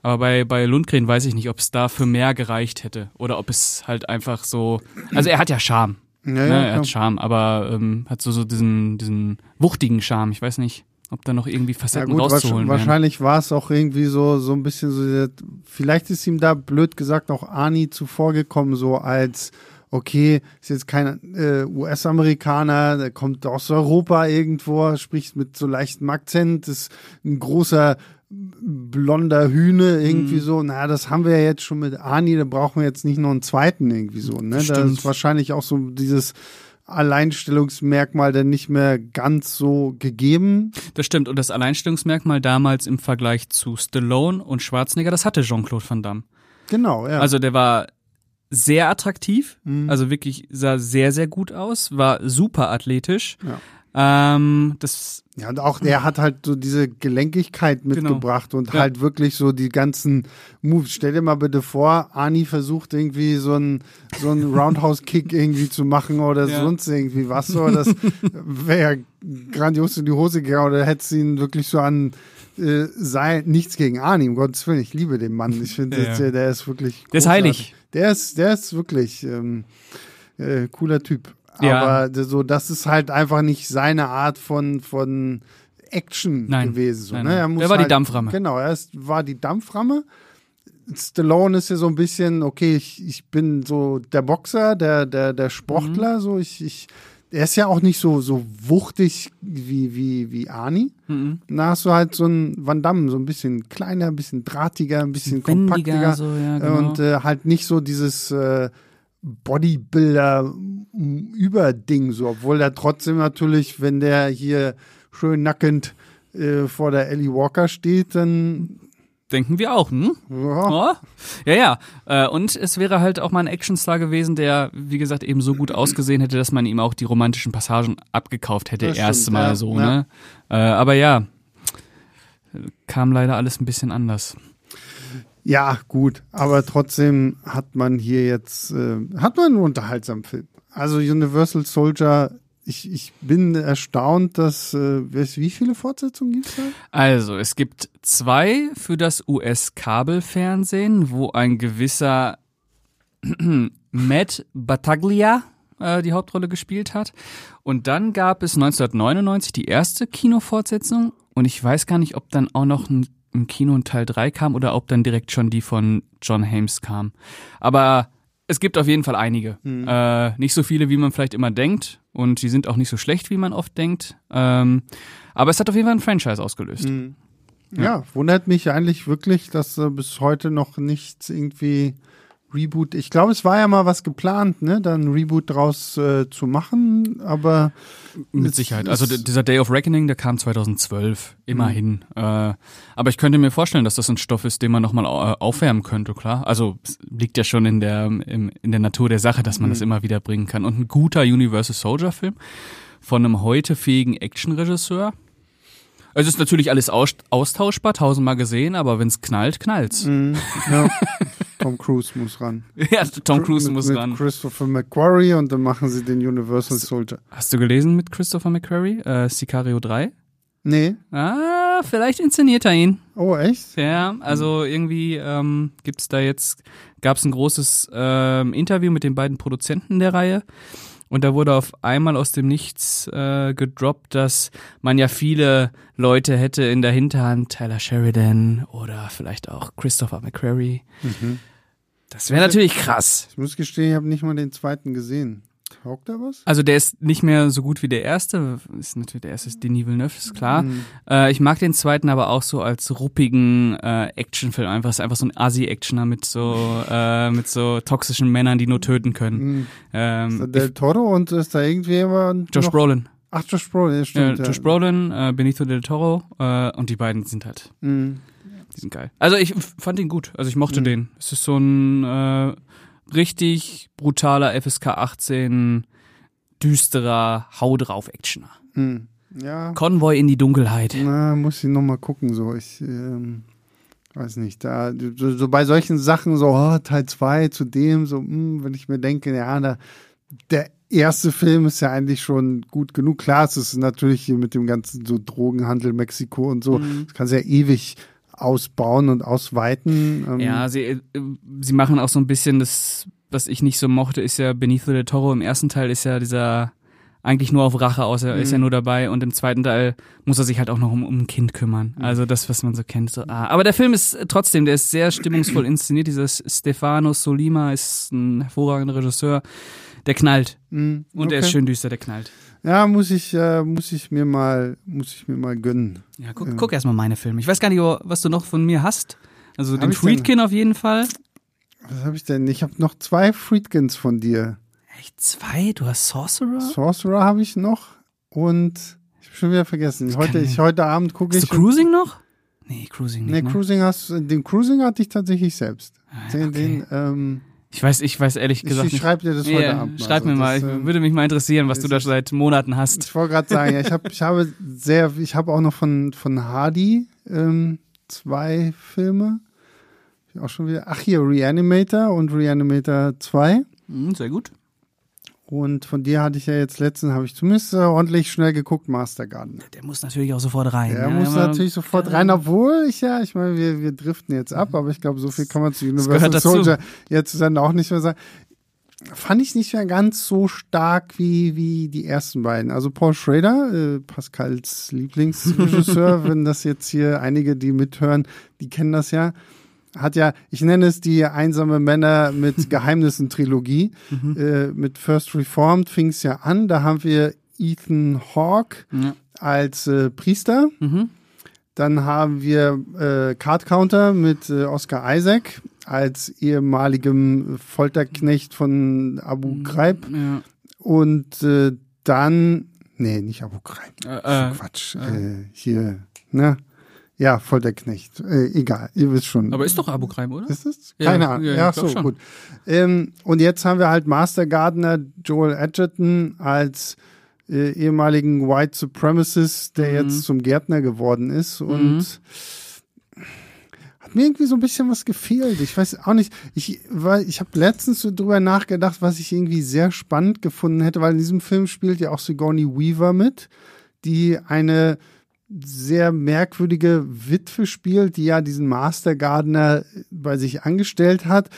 Aber bei, bei Lundgren weiß ich nicht, ob es da für mehr gereicht hätte oder ob es halt einfach so. Also er hat ja Charme. Ja, ne? ja, Er hat Charme, aber ähm, hat so, so diesen, diesen wuchtigen Charme. Ich weiß nicht, ob da noch irgendwie Ja Facetten gut, rauszuholen wahrscheinlich, wären. wahrscheinlich war es auch irgendwie so, so ein bisschen so, vielleicht ist ihm da blöd gesagt auch Ani zuvorgekommen, so als, okay, ist jetzt kein äh, US-Amerikaner, der kommt aus Europa irgendwo, spricht mit so leichtem Akzent, ist ein großer blonder Hühne irgendwie Mhm. so. Na, das haben wir ja jetzt schon mit Ani, da brauchen wir jetzt nicht noch einen zweiten irgendwie so. Ne? Das ist wahrscheinlich auch so dieses Alleinstellungsmerkmal dann nicht mehr ganz so gegeben. Das stimmt. Und das Alleinstellungsmerkmal damals im Vergleich zu Stallone und Schwarzenegger, das hatte Jean-Claude Van Damme. Genau, ja. Also der war sehr attraktiv, Mhm. also wirklich sah sehr, sehr gut aus, war super athletisch. Ja. Ähm, das Ja, und auch der hat halt so diese Gelenkigkeit Genau. mitgebracht und Ja. halt wirklich so die ganzen Moves. Stell dir mal bitte vor, Ani versucht irgendwie so einen so einen Roundhouse-Kick irgendwie zu machen oder Ja. sonst irgendwie was so. Das wäre ja grandios in die Hose gegangen oder hätte ihn wirklich so an äh, Seil, nichts gegen Ani, um Gottes Willen, ich liebe den Mann. Ich finde, Ja. der, der ist wirklich Der ist heilig. Der ist, der ist wirklich ähm, äh, cooler Typ. Ja. Aber so, das ist halt einfach nicht seine Art von, von Action Nein. gewesen. So, Nein, ne? Er muss Der war die halt, Dampframme. Genau, er ist, war die Dampframme. Stallone ist ja so ein bisschen, okay, ich, ich bin so der Boxer, der, der, der Sportler, Mhm. so ich, ich, er ist ja auch nicht so, so wuchtig wie, wie, wie Arnie. Mhm. Da hast du halt so einen Van Damme, so ein bisschen kleiner, ein bisschen drahtiger, ein bisschen wendiger, kompaktiger. so, ja, genau. Und äh, halt nicht so dieses äh, Bodybuilder-Überding, so, obwohl er trotzdem natürlich, wenn der hier schön nackend äh, vor der Ellie Walker steht, dann denken wir auch, hm? ja. Ja, ja. Äh, Und es wäre halt auch mal ein Actionstar gewesen, der, wie gesagt, eben so gut ausgesehen hätte, dass man ihm auch die romantischen Passagen abgekauft hätte, Das erst stimmt, mal ja, so, ja. ne? Äh, aber ja, kam leider alles ein bisschen anders. Ja, gut, aber trotzdem hat man hier jetzt, äh, hat man einen unterhaltsamen Film. Also Universal Soldier, ich, ich bin erstaunt, dass, äh, wie viele Fortsetzungen gibt's da? Also, es gibt zwei für das US-Kabelfernsehen, wo ein gewisser Matt Battaglia äh, die Hauptrolle gespielt hat. Und dann gab es 1999 die erste Kinofortsetzung. Und ich weiß gar nicht, ob dann auch noch ein, im Kino ein Teil 3 kam oder ob dann direkt schon die von John Hames kam. Aber es gibt auf jeden Fall einige. Äh, nicht so viele, wie man vielleicht immer denkt. Und die sind auch nicht so schlecht, wie man oft denkt. Ähm, aber es hat auf jeden Fall ein Franchise ausgelöst. Ja, wundert mich eigentlich wirklich, dass äh, bis heute noch nichts irgendwie Reboot. Ich glaube, es war ja mal was geplant, ne, dann ein Reboot draus äh, zu machen, aber Mit Sicherheit. Also dieser Day of Reckoning, der kam 2012, immerhin. Äh, aber ich könnte mir vorstellen, dass das ein Stoff ist, den man nochmal äh, aufwärmen könnte, klar. Also es liegt ja schon in der, im, in der Natur der Sache, dass man das immer wieder bringen kann. Und ein guter Universal Soldier Film von einem heute fähigen Actionregisseur. Es ist natürlich alles aus, austauschbar, tausendmal gesehen, aber wenn's knallt, knallt's. mh, ja, Tom Cruise muss ran. Ja, Tom Cruise mit, muss mit ran. Christopher McQuarrie und dann machen sie den Universal Soldier. Hast du gelesen mit Christopher McQuarrie, äh, Sicario 3? Nee. Ah, vielleicht inszeniert er ihn. Oh, echt? Ja, also irgendwie ähm, gibt's da jetzt, gab's ein großes ähm, Interview mit den beiden Produzenten der Reihe und da wurde auf einmal aus dem Nichts äh, gedroppt, dass man ja viele Leute hätte in der Hinterhand, Tyler Sheridan oder vielleicht auch Christopher McQuarrie. Das wäre natürlich krass. Ich muss gestehen, ich habe nicht mal den zweiten gesehen. Taugt da was? Also der ist nicht mehr so gut wie der erste. Ist natürlich der erste ist Denis Villeneuve, ist klar. Mhm. Äh, ich mag den zweiten aber auch so als ruppigen äh, Actionfilm. Einfach ist einfach so ein Asi-Actioner mit so äh, mit so toxischen Männern, die nur töten können. Mhm. Ähm, Del Toro und ist da irgendjemand Josh noch? Brolin, Ach, Josh Brolin, ja, ja, stimmt. ja. Josh Brolin, äh, Benito del Toro äh, und die beiden sind halt, Mhm. die sind geil. Also ich fand ihn gut. Also ich mochte den. Es ist so ein äh, richtig brutaler FSK 18 düsterer Hau drauf Actioner. Mhm. Ja. Konvoi in die Dunkelheit. Na, muss ich noch mal gucken, so. Ich ähm, weiß nicht, da, so, so bei solchen Sachen, so, oh, Teil 2 zu dem, so, hm, wenn ich mir denke, ja, da, der erste Film ist ja eigentlich schon gut genug. Klar, es ist natürlich hier mit dem ganzen so Drogenhandel Mexiko und so, Mhm. das kann sehr ewig ausbauen und ausweiten. Ähm, Ja, sie, äh, sie machen auch so ein bisschen das, was ich nicht so mochte, ist ja Benicio del Toro im ersten Teil ist ja dieser eigentlich nur auf Rache aus, er ist ja nur dabei und im zweiten Teil muss er sich halt auch noch um, um ein Kind kümmern. Also das, was man so kennt. So, ah. Aber der Film ist äh, trotzdem, der ist sehr stimmungsvoll inszeniert. Dieser Stefano Solima ist ein hervorragender Regisseur. Der knallt. hm, Und er ist okay. schön düster, der knallt. Ja, muss ich, äh, muss ich mir mal, muss ich mir mal gönnen. Ja, guck, guck erst mal meine Filme. Ich weiß gar nicht, was du noch von mir hast. Also Hab den? Friedkin auf jeden Fall. Was habe ich denn? Ich habe noch zwei Friedkins von dir. Echt zwei? Du hast Sorcerer? Sorcerer habe ich noch und ich habe schon wieder vergessen. Heute, ich, heute Abend gucke Hast ich. du Cruising noch? Nee, Cruising nicht. Nee, ne? Cruising hast den Cruising hatte ich tatsächlich selbst. Ah, Den, okay. den, ähm, Ich weiß, ich weiß ehrlich gesagt ich, ich nicht. schreibe dir das heute Ja, Abend. mal. schreib mir Also mal, das, ähm, würde mich mal interessieren, was du da seit Monaten hast. Ich wollte gerade sagen, ja, ich habe ich habe sehr, ich habe auch noch von, von Hardy ähm, zwei Filme. Auch schon wieder. Ach hier, Reanimator und Reanimator 2. Hm, sehr gut. Und von dir hatte ich ja jetzt letztens, habe ich zumindest äh, ordentlich schnell geguckt, Master Garden. Der muss natürlich auch sofort rein. Der ja, muss aber- natürlich sofort rein, obwohl ich ja, ich meine, wir, wir driften jetzt ab, aber ich glaube, so viel kann man zu Universal. Soldier jetzt dann auch nicht mehr sagen. Fand ich nicht mehr ganz so stark wie, wie die ersten beiden. Also Paul Schrader, äh, Pascals Lieblingsregisseur, wenn das jetzt hier einige, die mithören, die kennen das ja, hat ja, ich nenne es die einsame Männer mit Geheimnissen-Trilogie. Äh, mit First Reformed fing es ja an. Da haben wir Ethan Hawke Ja. als äh, Priester. Mhm. Dann haben wir äh, Card Counter mit äh, Oscar Isaac als ehemaligem Folterknecht von Abu Ghraib. Ja. Und äh, dann, nee, nicht Abu Ghraib. Äh, äh, Quatsch. Äh, hier, ne? Ja, Folterknecht. Äh, egal, ihr wisst schon. aber ist doch Abu Ghraib, oder? Ist es? Ja, Keine Ahnung. ja, Ja, so, schon. gut. Ähm, und jetzt haben wir halt Master Gardener Joel Edgerton als äh, ehemaligen White Supremacist, der Mhm. jetzt zum Gärtner geworden ist. Und hat mir irgendwie so ein bisschen was gefehlt. Ich weiß auch nicht. Ich, weil ich habe letztens so drüber nachgedacht, was ich irgendwie sehr spannend gefunden hätte, weil in diesem Film spielt ja auch Sigourney Weaver mit, die eine sehr merkwürdige Witwe spielt, die ja diesen Master Gardener bei sich angestellt hat,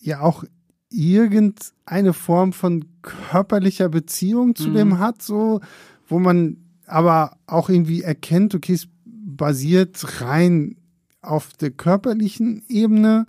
ja auch irgendeine Form von körperlicher Beziehung zu dem hat, so, wo man aber auch irgendwie erkennt, okay, es basiert rein auf der körperlichen Ebene.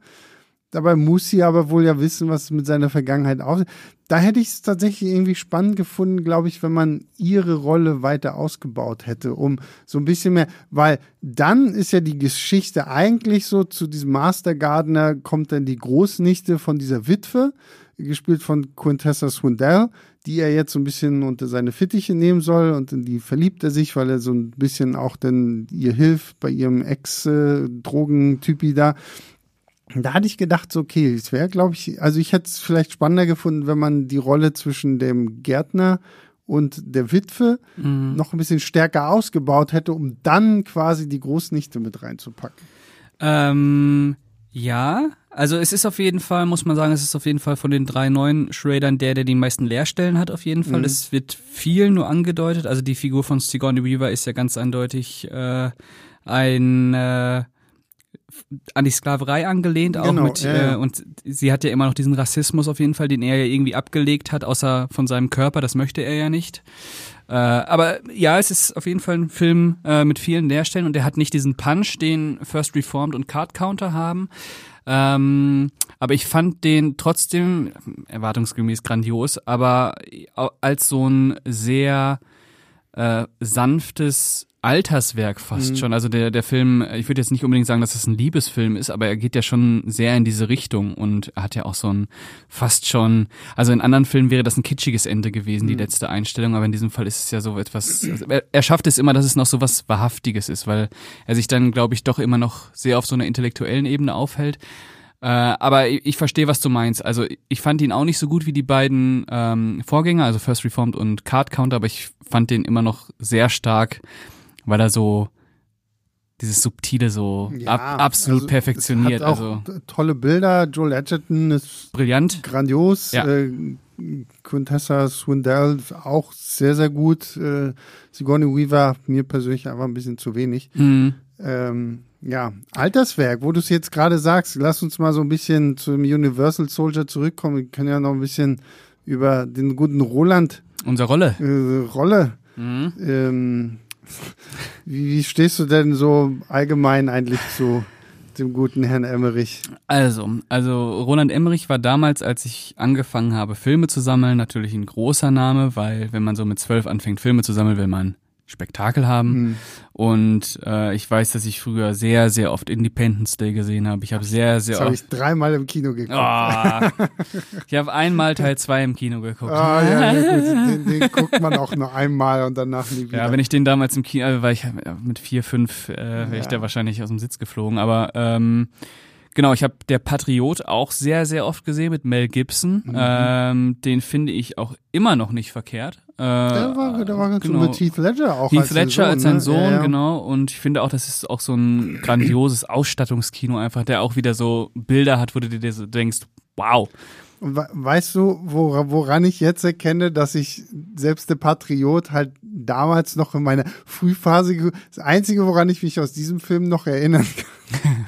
Dabei muss sie aber wohl ja wissen, was mit seiner Vergangenheit auf. Da hätte ich es tatsächlich irgendwie spannend gefunden, glaube ich, wenn man ihre Rolle weiter ausgebaut hätte, um so ein bisschen mehr, weil dann ist ja die Geschichte eigentlich so, zu diesem Master Gardener kommt dann die Großnichte von dieser Witwe, gespielt von Quintessa Swindell, die er jetzt so ein bisschen unter seine Fittiche nehmen soll und in die verliebt er sich, weil er so ein bisschen auch dann ihr hilft bei ihrem Ex-Drogentypi da. Da hatte ich gedacht, so, okay, es wäre, glaube ich, also ich hätte es vielleicht spannender gefunden, wenn man die Rolle zwischen dem Gärtner und der Witwe Mhm. noch ein bisschen stärker ausgebaut hätte, um dann quasi die Großnichte mit reinzupacken. Ähm, ja, also es ist auf jeden Fall, muss man sagen, es ist auf jeden Fall von den drei neuen Shradern der, der die meisten Leerstellen hat, auf jeden Fall. Es wird viel nur angedeutet. Also die Figur von Sigourney Weaver ist ja ganz eindeutig äh, ein äh, an die Sklaverei angelehnt, auch Genau, mit, ja, ja. Äh, und sie hat ja immer noch diesen Rassismus auf jeden Fall, den er ja irgendwie abgelegt hat, außer von seinem Körper, das möchte er ja nicht. Äh, aber ja, es ist auf jeden Fall ein Film äh, mit vielen Leerstellen und der hat nicht diesen Punch, den First Reformed und Card Counter haben. Ähm, aber ich fand den trotzdem erwartungsgemäß grandios, aber als so ein sehr äh, sanftes Alterswerk fast schon. Also der, der Film, ich würde jetzt nicht unbedingt sagen, dass es ein Liebesfilm ist, aber er geht ja schon sehr in diese Richtung und er hat ja auch so ein fast schon, also in anderen Filmen wäre das ein kitschiges Ende gewesen, die letzte Einstellung, aber in diesem Fall ist es ja so etwas, also er, er schafft es immer, dass es noch so was Wahrhaftiges ist, weil er sich dann, glaube ich, doch immer noch sehr auf so einer intellektuellen Ebene aufhält. Äh, aber ich, ich verstehe, was du meinst. Also ich fand ihn auch nicht so gut wie die beiden ähm, Vorgänger, also First Reformed und Card Counter, aber ich fand den immer noch sehr stark, weil er so dieses Subtile so ab, absolut also, perfektioniert. Also tolle Bilder. Joel Edgerton ist brillant. grandios. Ja. Äh, Quintessa Swindell auch sehr, sehr gut. Äh, Sigourney Weaver mir persönlich einfach ein bisschen zu wenig. Mhm. Ähm, ja, Alterswerk, wo du es jetzt gerade sagst, lass uns mal so ein bisschen zum Universal Soldier zurückkommen. Wir können ja noch ein bisschen über den guten Roland Unsere Rolle. äh, Rolle. Mhm. Ähm, wie, stehst du denn so allgemein eigentlich zu dem guten Herrn Emmerich? Also, also Roland Emmerich war damals, als ich angefangen habe, Filme zu sammeln, natürlich ein großer Name, weil wenn man so mit zwölf anfängt, Filme zu sammeln, will man Spektakel haben. Hm. Und äh, ich weiß, dass ich früher sehr, sehr oft Independence Day gesehen habe. Ich habe sehr, sehr Das habe oft. ich dreimal im Kino geguckt. Ah, ich habe einmal Teil 2 im Kino geguckt. Ah, ja, ja. Den, den guckt man auch nur einmal und danach nie wieder. Ja, wenn ich den damals im Kino, also war ich mit vier, fünf, äh, wäre ich Ja. da wahrscheinlich aus dem Sitz geflogen. Aber ähm, Genau, ich habe der Patriot auch sehr, sehr oft gesehen mit Mel Gibson. Mhm. Ähm, den finde ich auch immer noch nicht verkehrt. Äh, Der war, der war ganz genau. gut mit Heath Ledger auch. Heath als Ledger als sein ne? Sohn, Ja, ja. genau. Und ich finde auch, das ist auch so ein grandioses Ausstattungskino einfach, der auch wieder so Bilder hat, wo du dir so denkst, wow. Weißt du, wora- woran ich jetzt erkenne, dass ich selbst der Patriot halt damals noch in meiner Frühphase, das Einzige, woran ich mich aus diesem Film noch erinnern kann,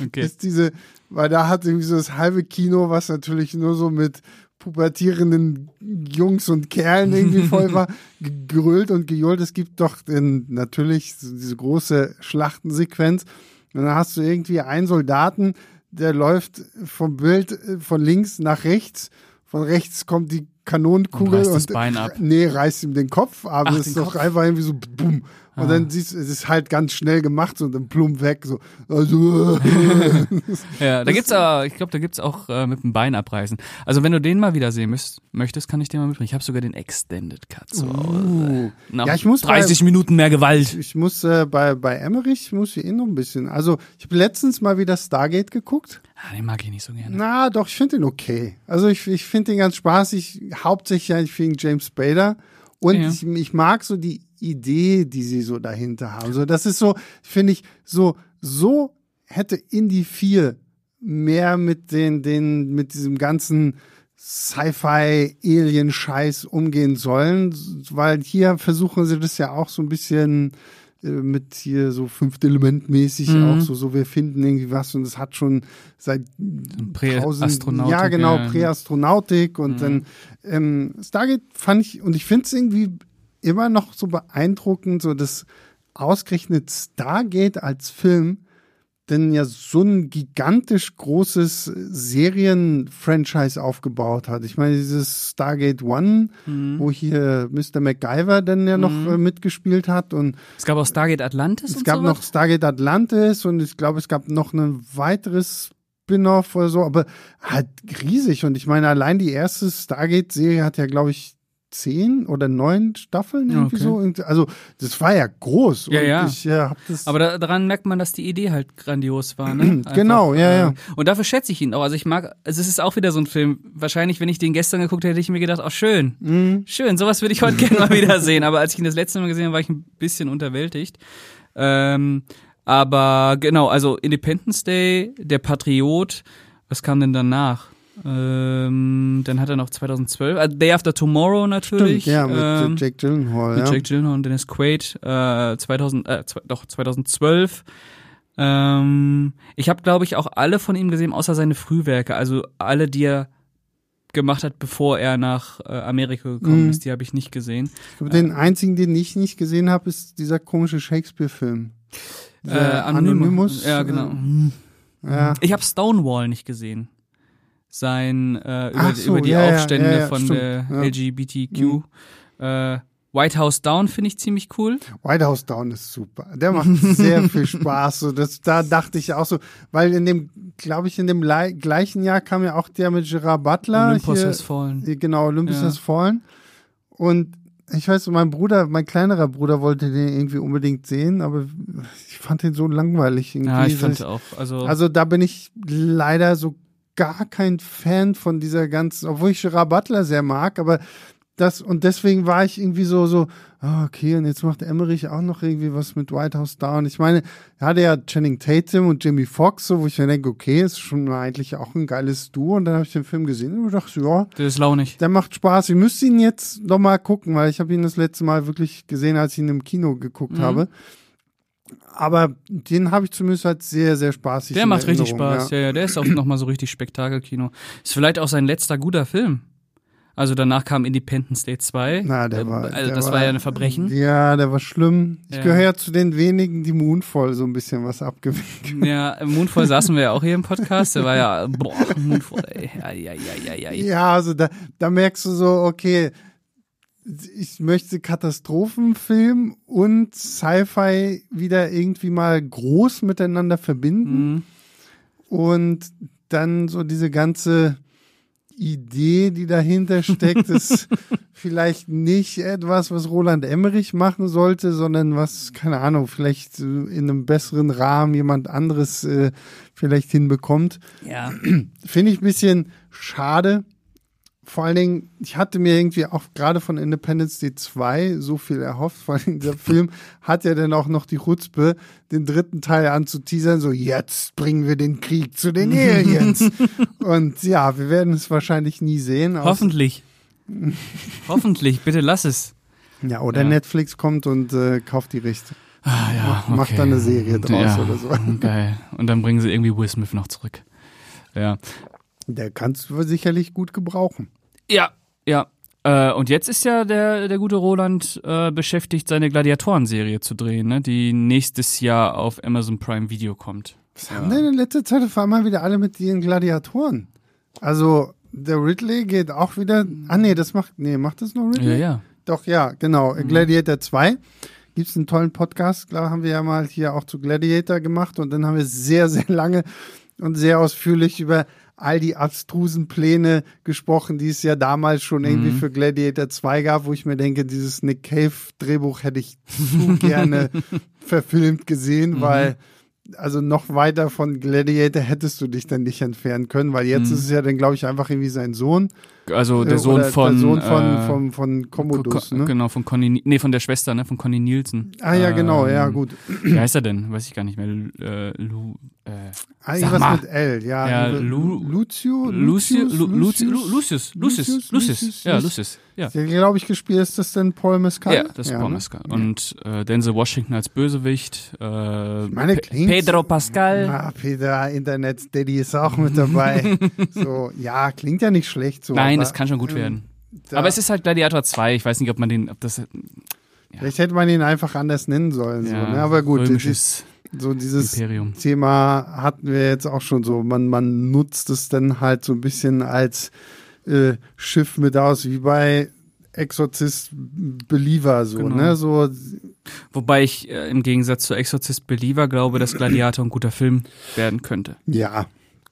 Okay. ist diese, weil da hat irgendwie so das halbe Kino, was natürlich nur so mit pubertierenden Jungs und Kerlen irgendwie voll war, gegrölt und gejohlt. Es gibt doch den, natürlich diese große Schlachtensequenz. Und dann hast du irgendwie einen Soldaten, der läuft vom Bild äh, von links nach rechts. Von rechts kommt die Kanonenkugel Und reißt das Bein ab. Nee, reißt ihm den Kopf, aber Ach, es ist doch Kopf. einfach irgendwie so bumm. Und Ah. dann siehst du, es ist halt ganz schnell gemacht so, und dann plump weg. So. Also, Ja, da gibt's aber, ich glaube, da gibt's auch äh, mit dem Bein abreißen. Also wenn du den mal wieder sehen müsst, möchtest, kann ich den mal mitbringen. Ich habe sogar den Extended Cut Hause. uh. Ja, ich muss bei- 30 Minuten mehr Gewalt. Ich muss äh, bei, bei Emmerich muss ich eh noch ein bisschen. Also, ich habe letztens mal wieder Stargate geguckt. Ah, den mag ich nicht so gerne. Na, doch, ich finde den okay. Also, ich, ich finde den ganz spaßig. Hauptsächlich eigentlich wegen James Spader. Und Ja. ich, ich mag so die Idee, die sie so dahinter haben. So, das ist so, finde ich, so, so hätte Indie 4 mehr mit den, den, mit diesem ganzen Sci-Fi-Alien-Scheiß umgehen sollen, weil hier versuchen sie das ja auch so ein bisschen äh, mit hier so fünfte Element mäßig Mhm. auch so so wir finden irgendwie was und es hat schon seit Präastronautik, ja genau ja. Präastronautik und Mhm. dann ähm, Stargate fand ich und ich finde es irgendwie immer noch so beeindruckend so dass ausgerechnet Stargate als Film denn ja so ein gigantisch großes Serien-Franchise aufgebaut hat. Ich meine, dieses Stargate One, Mhm. wo hier Mr. MacGyver dann ja noch äh, mitgespielt hat und Es gab auch Stargate Atlantis es und gab sowas? noch Stargate Atlantis und ich glaube, es gab noch ein weiteres Spin-off oder so, aber halt riesig. Und ich meine, allein die erste Stargate-Serie hat ja, glaube ich, zehn oder neun Staffeln irgendwie Okay. so. Also, das war ja groß. Ja, ja. Ich äh, hab das. Aber da, daran merkt man, dass die Idee halt grandios war. Ne? Genau, ja, äh, ja. Und dafür schätze ich ihn auch. Also ich mag, also es ist auch wieder so ein Film. Wahrscheinlich, wenn ich den gestern geguckt hätte, hätte ich mir gedacht, oh schön, Mhm. schön, sowas würde ich heute gerne mal wieder sehen. Aber als ich ihn das letzte Mal gesehen habe, war ich ein bisschen unterwältigt. Ähm, aber genau, also Independence Day, Der Patriot, was kam denn danach? Ähm, dann hat er noch 2012, äh, Day After Tomorrow natürlich. Stimmt, ja, mit ähm, äh, Jake Gyllenhaal. mit ja. Jake Gyllenhaal und Dennis Quaid, äh, 2000, äh, doch 2012. Ähm, ich habe, glaube ich, auch alle von ihm gesehen, außer seine Frühwerke. Also alle, die er gemacht hat, bevor er nach äh, Amerika gekommen Mhm. ist, die habe ich nicht gesehen. Ich glaub, Den einzigen, den ich nicht gesehen habe, ist dieser komische Shakespeare-Film. Äh, Anonymous. Ja, genau. Äh, ja. Ich habe Stonewall nicht gesehen. Sein äh, über, so, über die ja, Aufstände ja, ja, von stimmt, der. LGBTQ. Äh, White House Down finde ich ziemlich cool. White House Down ist super. Der macht sehr viel Spaß. So, das, da dachte ich auch so, weil in dem, glaube ich, in dem lei- gleichen Jahr kam ja auch der mit Gerard Butler. Olympus hier, has fallen. hier, Genau, Olympus Ja. has fallen. Und ich weiß, mein Bruder, mein kleinerer Bruder wollte den irgendwie unbedingt sehen, aber ich fand den so langweilig. Irgendwie. Ja, ich fand auch. Also, Also da bin ich leider so gar kein Fan von dieser ganzen, obwohl ich Gerard Butler sehr mag, aber das und deswegen war ich irgendwie so so ah, okay und jetzt macht Emmerich auch noch irgendwie was mit White House Down. Ich meine, er hatte ja Channing Tatum und Jimmy Foxx, so wo ich mir denke, okay, ist schon eigentlich auch ein geiles Duo und dann habe ich den Film gesehen und dachte, ja, der ist launig. der macht Spaß. Ich müsste ihn jetzt noch mal gucken, weil ich habe ihn das letzte Mal wirklich gesehen, als ich ihn im Kino geguckt Mhm. habe. Aber den habe ich zumindest halt sehr, sehr spaßig. Der macht richtig Spaß. Ja. ja, der ist auch nochmal so richtig Spektakelkino. Ist vielleicht auch sein letzter guter Film. Also danach kam Independence Day 2. Na, der Äh, war, also das war, ja ein Verbrechen. Ja, der war schlimm. Ich Ja. gehöre ja zu den wenigen, die Moonfall so ein bisschen was abgewinkt. Ja, Moonfall saßen wir ja auch hier im Podcast. Der war ja, boah, Moonfall, ey. Ja, ja, ja, ja, ja. Ja, also da, da merkst du so, okay, ich möchte Katastrophenfilm und Sci-Fi wieder irgendwie mal groß miteinander verbinden. Mhm. Und dann so diese ganze Idee, die dahinter steckt, ist vielleicht nicht etwas, was Roland Emmerich machen sollte, sondern was, keine Ahnung, vielleicht in einem besseren Rahmen jemand anderes äh, vielleicht hinbekommt. Ja. Finde ich ein bisschen schade. Vor allen Dingen, ich hatte mir irgendwie auch gerade von Independence Day 2 so viel erhofft. Vor allem dieser Film hat ja dann auch noch die Chutzpe, den dritten Teil anzuteasern, so jetzt bringen wir den Krieg zu den Aliens. Und ja, wir werden es wahrscheinlich nie sehen. Hoffentlich. Hoffentlich, bitte lass es. Ja, oder Ja. Netflix kommt und äh, kauft die Rechte. Ah, ja, Mach- macht da eine Serie draus ja, oder so. Geil. Und dann bringen sie irgendwie Will Smith noch zurück. Ja. Der kannst du sicherlich gut gebrauchen. Ja, ja. Äh, und jetzt ist ja der, der gute Roland äh, beschäftigt, seine Gladiatoren-Serie zu drehen, ne? die nächstes Jahr auf Amazon Prime Video kommt. Was haben denn in letzter Zeit auf einmal wieder alle mit ihren Gladiatoren? Also, der Ridley geht auch wieder. Ah, nee, das macht. Nee, macht das noch Ja, Ridley? ja. Doch, ja, genau. Gladiator 2. Gibt es einen tollen Podcast, klar, haben wir ja mal hier auch zu Gladiator gemacht und dann haben wir sehr, sehr lange und sehr ausführlich über all die abstrusen Pläne gesprochen, die es ja damals schon irgendwie für Gladiator 2 gab, wo ich mir denke, dieses Nick Cave Drehbuch hätte ich zu gerne verfilmt gesehen, weil also noch weiter von Gladiator hättest du dich dann nicht entfernen können, weil jetzt ist es ja dann, glaube ich, einfach irgendwie sein Sohn. Also äh, der Sohn oder von. Der Sohn von, äh, von, von Commodus, Ko- ne? Genau, von Conny, nee, von der Schwester, ne, von Conny Nielsen. Ah ja, genau, ja, Ähm, gut. Wie heißt er denn? Weiß ich gar nicht mehr. Äh, Lu, äh, Ah, Irgendwas mal. mit L, ja. Ja, Lu, Lu- Lucio? Lucius, Lu- Lucius, Lucius? Lucius, Lucius, ja, Lucius, ja. Der, glaube ich, gespielt ist das denn Paul Mescal? Ja, das ist Paul ne? Mescal. Und äh, Denzel Washington als Bösewicht. Äh, meine, klingt's- Pedro Pascal. Ah, Peter, Internet Daddy ist auch mit dabei. so, ja, klingt ja nicht schlecht so. Nein, aber, das kann schon gut ähm, werden. Aber es ist halt Gladiator 2. Ich weiß nicht, ob man den, ob das Vielleicht hätte man ihn einfach anders nennen sollen. So, ja, ne? Aber gut, das ist, römisches so dieses Imperium. Thema hatten wir jetzt auch schon so. Man, man nutzt es dann halt so ein bisschen als äh, Schiff mit aus, wie bei Exorzist Believer, so, Genau. ne? So, Wobei ich äh, im Gegensatz zu Exorcist Believer glaube, dass Gladiator ein guter Film werden könnte. ja.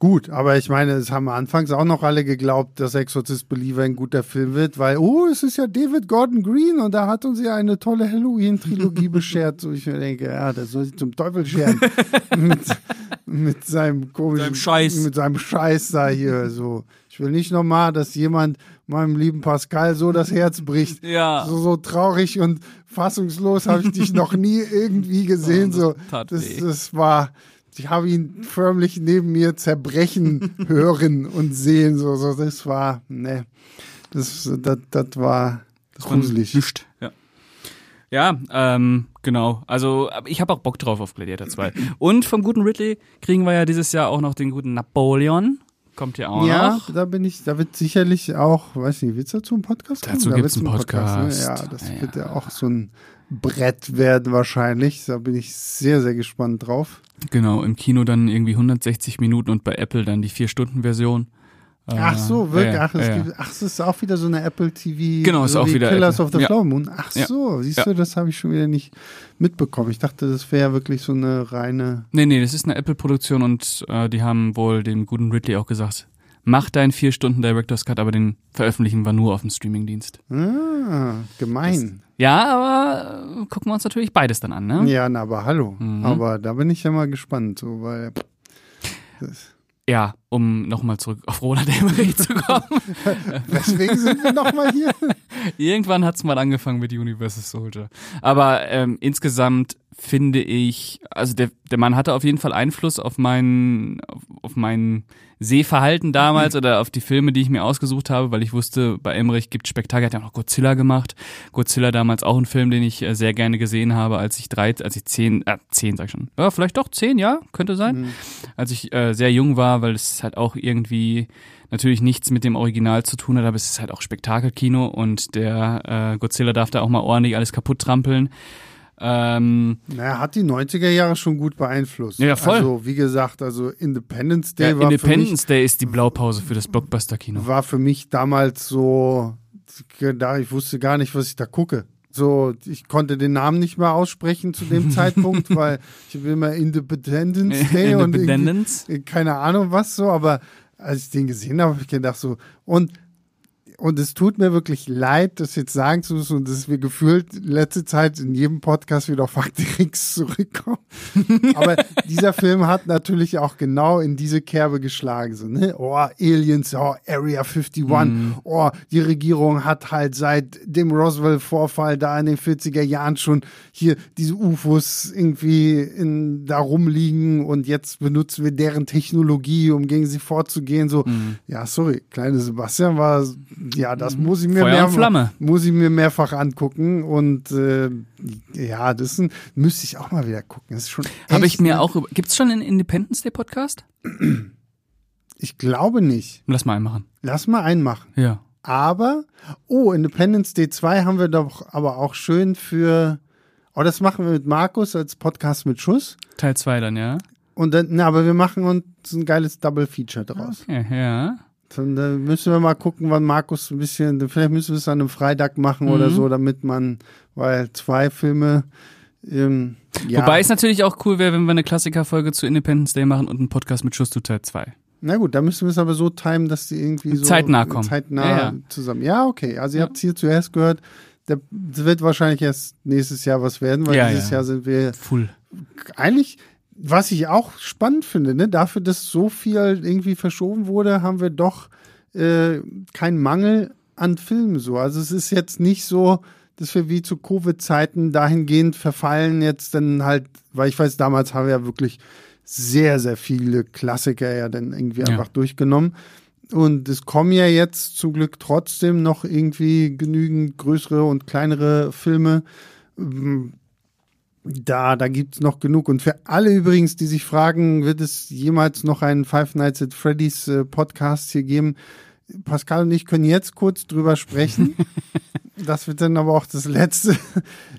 Gut, aber ich meine, es haben anfangs auch noch alle geglaubt, dass Exorzist Believer ein guter Film wird, weil, oh, es ist ja David Gordon Green und da hat uns ja eine tolle Halloween-Trilogie beschert. So, ich mir denke, ja, das soll sich zum Teufel scheren. mit, mit seinem komischen Seinem Scheiß. Mit seinem Scheiß da hier. So. Ich will nicht nochmal, dass jemand meinem lieben Pascal so das Herz bricht. Ja. So, so traurig und fassungslos habe ich dich noch nie irgendwie gesehen. das so, das, das war, ich habe ihn förmlich neben mir zerbrechen hören und sehen. So, so, das war, ne, das, das, das war gruselig. Nicht. Ja. Ja, ähm, genau. Also, ich habe auch Bock drauf auf Gladiator 2. Und vom guten Ridley kriegen wir ja dieses Jahr auch noch den guten Napoleon. Kommt ja auch Ja, noch. da bin ich, da wird sicherlich auch, weiß nicht, wird's dazu einen Podcast Dazu Da gibt's wird's einen Podcast. ne? Ja, das Ja, wird ja ja. auch so ein Brett werden wahrscheinlich. Da bin ich sehr, sehr gespannt drauf. Genau, im Kino dann irgendwie 160 Minuten und bei Apple dann die 4-Stunden-Version. Ach so, wirklich. ach, es gibt, ach, es ist auch wieder so eine Apple TV. Genau, ist so auch wie wieder Killers Apple. of the Ja. Flower Moon. Ach Ja. so, siehst Ja. du, das habe ich schon wieder nicht mitbekommen. Ich dachte, das wäre wirklich so eine reine. Nee, nee, das ist eine Apple-Produktion und äh, die haben wohl dem guten Ridley auch gesagt, mach deinen 4-Stunden Director's Cut, aber den veröffentlichen wir nur auf dem Streamingdienst. Ah, gemein. Ja, aber äh, gucken wir uns natürlich beides dann an, ne? Ja, na, aber hallo. Mhm. Aber da bin ich ja mal gespannt, so, weil. Das, Ja, um nochmal zurück auf Roland Emmerich zu kommen. weswegen sind wir nochmal hier? Irgendwann hat's mal angefangen mit Universal Soldier. Aber ähm, insgesamt finde ich, also der, der Mann hatte auf jeden Fall Einfluss auf mein, auf, auf mein Sehverhalten damals oder auf die Filme, die ich mir ausgesucht habe, weil ich wusste, bei Emmerich gibt Spektakel, er hat ja auch noch Godzilla gemacht. Godzilla damals auch ein Film, den ich äh, sehr gerne gesehen habe, als ich drei, als ich zehn, äh, zehn sag ich schon, ja, vielleicht doch zehn, ja, könnte sein. Als ich äh, sehr jung war, weil es halt auch irgendwie natürlich nichts mit dem Original zu tun hat, aber es ist halt auch Spektakelkino und der äh, Godzilla darf da auch mal ordentlich alles kaputt trampeln. Ähm, Naja, hat die 90er Jahre schon gut beeinflusst. Ja, voll. Also, wie gesagt, also Independence Day ja, war, für Independence Day ist die Blaupause für das Blockbuster-Kino. mich, war für mich damals so, da ich wusste gar nicht, was ich da gucke. So, ich konnte den Namen nicht mehr aussprechen zu dem Zeitpunkt, weil ich habe immer Independence Day und Independence. keine Ahnung was so, aber als ich den gesehen habe, habe ich gedacht so, und und es tut mir wirklich leid, das jetzt sagen zu müssen und dass wir gefühlt letzte Zeit in jedem Podcast wieder auf Faktirix zurückkommen. Aber dieser Film hat natürlich auch genau in diese Kerbe geschlagen. So, ne? Oh, Aliens, oh, Area 51, mm. oh, die Regierung hat halt seit dem Roswell-Vorfall da in den 40er Jahren schon hier diese UFOs irgendwie in, da rumliegen und jetzt benutzen wir deren Technologie, um gegen sie vorzugehen. So, mm. ja, sorry, kleine Sebastian war ja, das muss ich mir Feuer mehr, muss ich mir mehrfach angucken und äh, ja, das ein, müsste ich auch mal wieder gucken. Das ist schon. Habe ich mir auch. Gibt's schon einen Independence Day Podcast? Ich glaube nicht. Lass mal einen machen. Lass mal einen machen. Ja. Aber oh, Independence Day 2 haben wir doch aber auch schön für. Oh, das machen wir mit Markus als Podcast mit Schuss. Teil 2 dann, ja. Und dann, na, aber wir machen uns ein geiles Double Feature draus. Okay, ja. Dann, müssen wir mal gucken, wann Markus ein bisschen, vielleicht müssen wir es an einem Freitag machen mhm. oder so, damit man, weil zwei Filme, ähm, ja. Wobei es natürlich auch cool wäre, wenn wir eine Klassikerfolge zu Independence Day machen und einen Podcast mit Schuss zu Teil 2. Na gut, da müssen wir es aber so timen, dass die irgendwie so zeitnah kommen. Zeitnah ja, ja. zusammen. Ja, okay. Also ihr ja. habt es hier zuerst gehört. Das wird wahrscheinlich erst nächstes Jahr was werden, weil dieses Jahr sind wir Full. Eigentlich was ich auch spannend finde, ne, dafür, dass so viel irgendwie verschoben wurde, haben wir doch äh, keinen Mangel an Filmen so. Also es ist jetzt nicht so, dass wir wie zu Covid-Zeiten dahingehend verfallen, jetzt dann halt, weil ich weiß, damals haben wir ja wirklich sehr, sehr viele Klassiker ja dann irgendwie ja. einfach durchgenommen. Und es kommen ja jetzt zum Glück trotzdem noch irgendwie genügend größere und kleinere Filme da, da gibt's noch genug. Und für alle übrigens, die sich fragen, wird es jemals noch einen Five Nights at Freddy's äh, Podcast hier geben? Pascal und ich können jetzt kurz drüber sprechen. das wird dann aber auch das letzte.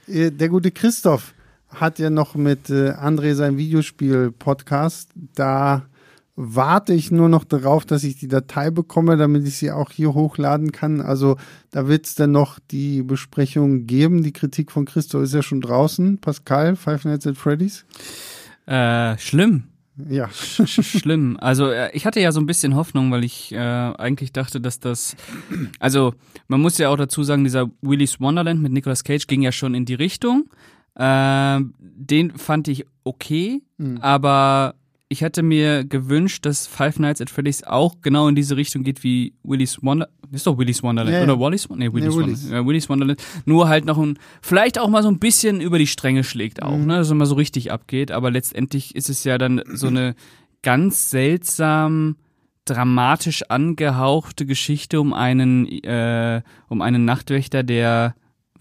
Äh, der gute Christoph hat ja noch mit äh, André sein Videospiel-Podcast. Da warte ich nur noch darauf, dass ich die Datei bekomme, damit ich sie auch hier hochladen kann. Also da wird es dann noch die Besprechung geben. Die Kritik von Christo ist ja schon draußen. Pascal, Five Nights at Freddy's? Äh, schlimm. Ja. schlimm. Also äh, ich hatte ja so ein bisschen Hoffnung, weil ich äh, eigentlich dachte, dass das, also man muss ja auch dazu sagen, dieser Willy's Wonderland mit Nicolas Cage ging ja schon in die Richtung. Äh, den fand ich okay, mhm. aber ich hätte mir gewünscht, dass Five Nights at Freddy's auch genau in diese Richtung geht wie Willy's Wonderland. Ist doch Willy's Wonderland. Ja, Oder Wally's Nee, Willy's, nee, Willy's. Ja, Willy's Wonderland. Nur halt noch ein, vielleicht auch mal so ein bisschen über die Stränge schlägt auch, mhm. ne, dass es mal so richtig abgeht. Aber letztendlich ist es ja dann so eine ganz seltsam dramatisch angehauchte Geschichte um einen, äh, um einen Nachtwächter, der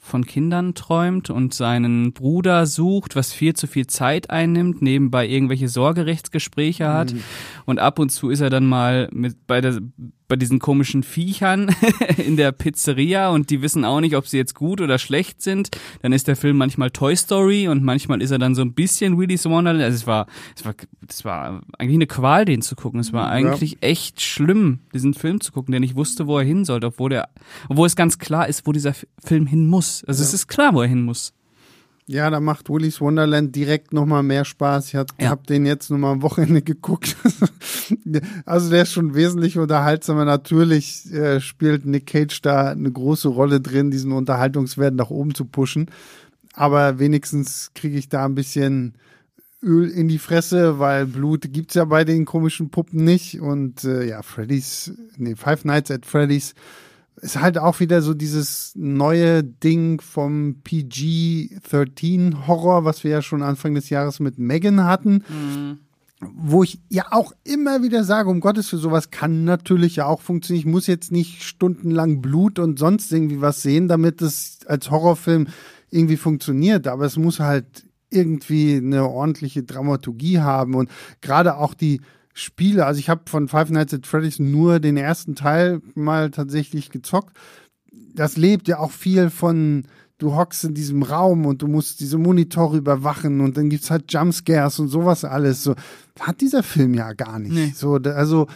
von Kindern träumt und seinen Bruder sucht, was viel zu viel Zeit einnimmt, nebenbei irgendwelche Sorgerechtsgespräche hat. Mhm. Und ab und zu ist er dann mal mit bei der bei diesen komischen Viechern in der Pizzeria und die wissen auch nicht, ob sie jetzt gut oder schlecht sind. Dann ist der Film manchmal Toy Story und manchmal ist er dann so ein bisschen Willy's Wonderland. Also es war, es war, es war eigentlich eine Qual, den zu gucken. Es war eigentlich ja. echt schlimm, diesen Film zu gucken, der nicht wusste, wo er hin sollte, obwohl der, obwohl es ganz klar ist, wo dieser Film hin muss. Also ja. es ist klar, wo er hin muss. Ja, da macht Willy's Wonderland direkt nochmal mehr Spaß. Ich hab, ja. hab den jetzt nochmal am Wochenende geguckt. also der ist schon wesentlich unterhaltsamer. Natürlich äh, spielt Nick Cage da eine große Rolle drin, diesen Unterhaltungswert nach oben zu pushen. Aber wenigstens kriege ich da ein bisschen Öl in die Fresse, weil Blut gibt's ja bei den komischen Puppen nicht. Und äh, ja, Freddy's, nee, Five Nights at Freddy's ist halt auch wieder so dieses neue Ding vom PG-13 Horror, was wir ja schon Anfang des Jahres mit Megan hatten. Mhm. Wo ich ja auch immer wieder sage, um Gottes für sowas kann natürlich ja auch funktionieren. Ich muss jetzt nicht stundenlang Blut und sonst irgendwie was sehen, damit es als Horrorfilm irgendwie funktioniert. Aber es muss halt irgendwie eine ordentliche Dramaturgie haben und gerade auch die Spiele. Also ich habe von Five Nights at Freddy's nur den ersten Teil mal tatsächlich gezockt. Das lebt ja auch viel von, du hockst in diesem Raum und du musst diese Monitore überwachen und dann gibt's halt Jumpscares und sowas alles. So hat dieser Film ja gar nicht. Nee. So, also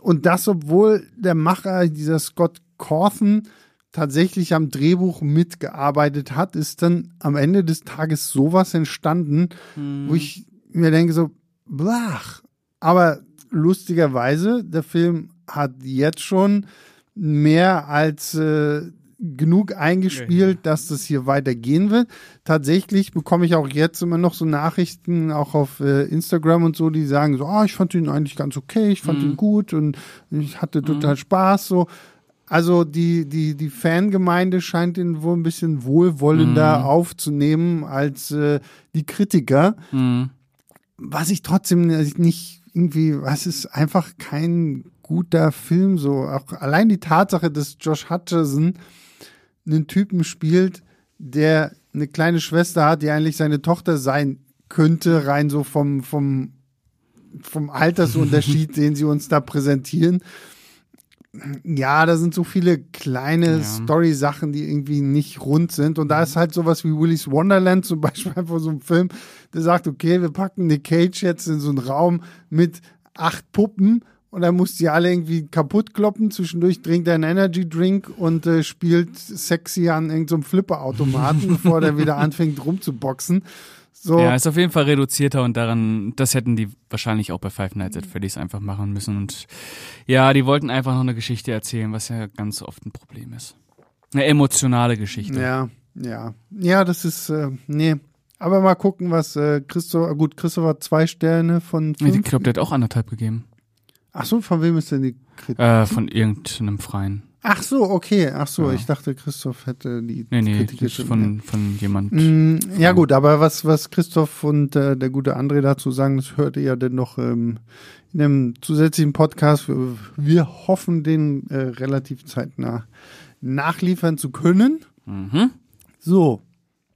und das, obwohl der Macher, dieser Scott Cawthon, tatsächlich am Drehbuch mitgearbeitet hat, ist dann am Ende des Tages sowas entstanden, hm. wo ich mir denke so, blach, aber lustigerweise, der Film hat jetzt schon mehr als äh, genug eingespielt, dass das hier weitergehen wird. Tatsächlich bekomme ich auch jetzt immer noch so Nachrichten, auch auf äh, Instagram und so, die sagen so, oh, ich fand ihn eigentlich ganz okay, ich fand Mhm. ihn gut und ich hatte total Spaß so. Also die, die, die Fangemeinde scheint ihn wohl ein bisschen wohlwollender Mhm. aufzunehmen als äh, die Kritiker. Mhm. Was ich trotzdem nicht irgendwie, was ist einfach kein guter Film so. Auch allein die Tatsache, dass Josh Hutcherson einen Typen spielt, der eine kleine Schwester hat, die eigentlich seine Tochter sein könnte, rein so vom, vom, vom Altersunterschied, den sie uns da präsentieren. Ja, da sind so viele kleine Ja. Story-Sachen, die irgendwie nicht rund sind. Und da ist halt sowas wie Willy's Wonderland zum Beispiel einfach so ein Film, der sagt, okay, wir packen Nick Cage jetzt in so einen Raum mit acht Puppen und dann muss die alle irgendwie kaputt kloppen. Zwischendurch trinkt er einen Energy Drink und äh, spielt sexy an irgendeinem Flipper-Automaten, bevor der wieder anfängt rumzuboxen. So, Ja, ist auf jeden Fall reduzierter und daran, das hätten die wahrscheinlich auch bei Five Nights at Freddy's einfach machen müssen. Und ja, die wollten einfach noch eine Geschichte erzählen, was ja ganz oft ein Problem ist. Eine emotionale Geschichte. Ja, ja. Ja, das ist, äh, nee. Aber mal gucken, was äh, Christoph, gut, Christoph hat zwei Sterne von Ich fünf. glaube, der hat auch anderthalb gegeben. Ach so, von wem ist denn die Kritik? Äh, von irgendeinem Freien. Ach so, okay. Ach so, Ja. ich dachte, Christoph hätte die Nee, nee, Kritik das ist von, von jemand. Mm, Ja gut, aber was, was Christoph und äh, der gute André dazu sagen, das hört ihr ja dann noch ähm, in einem zusätzlichen Podcast. Wir, wir hoffen, den äh, relativ zeitnah nachliefern zu können. Mhm. So,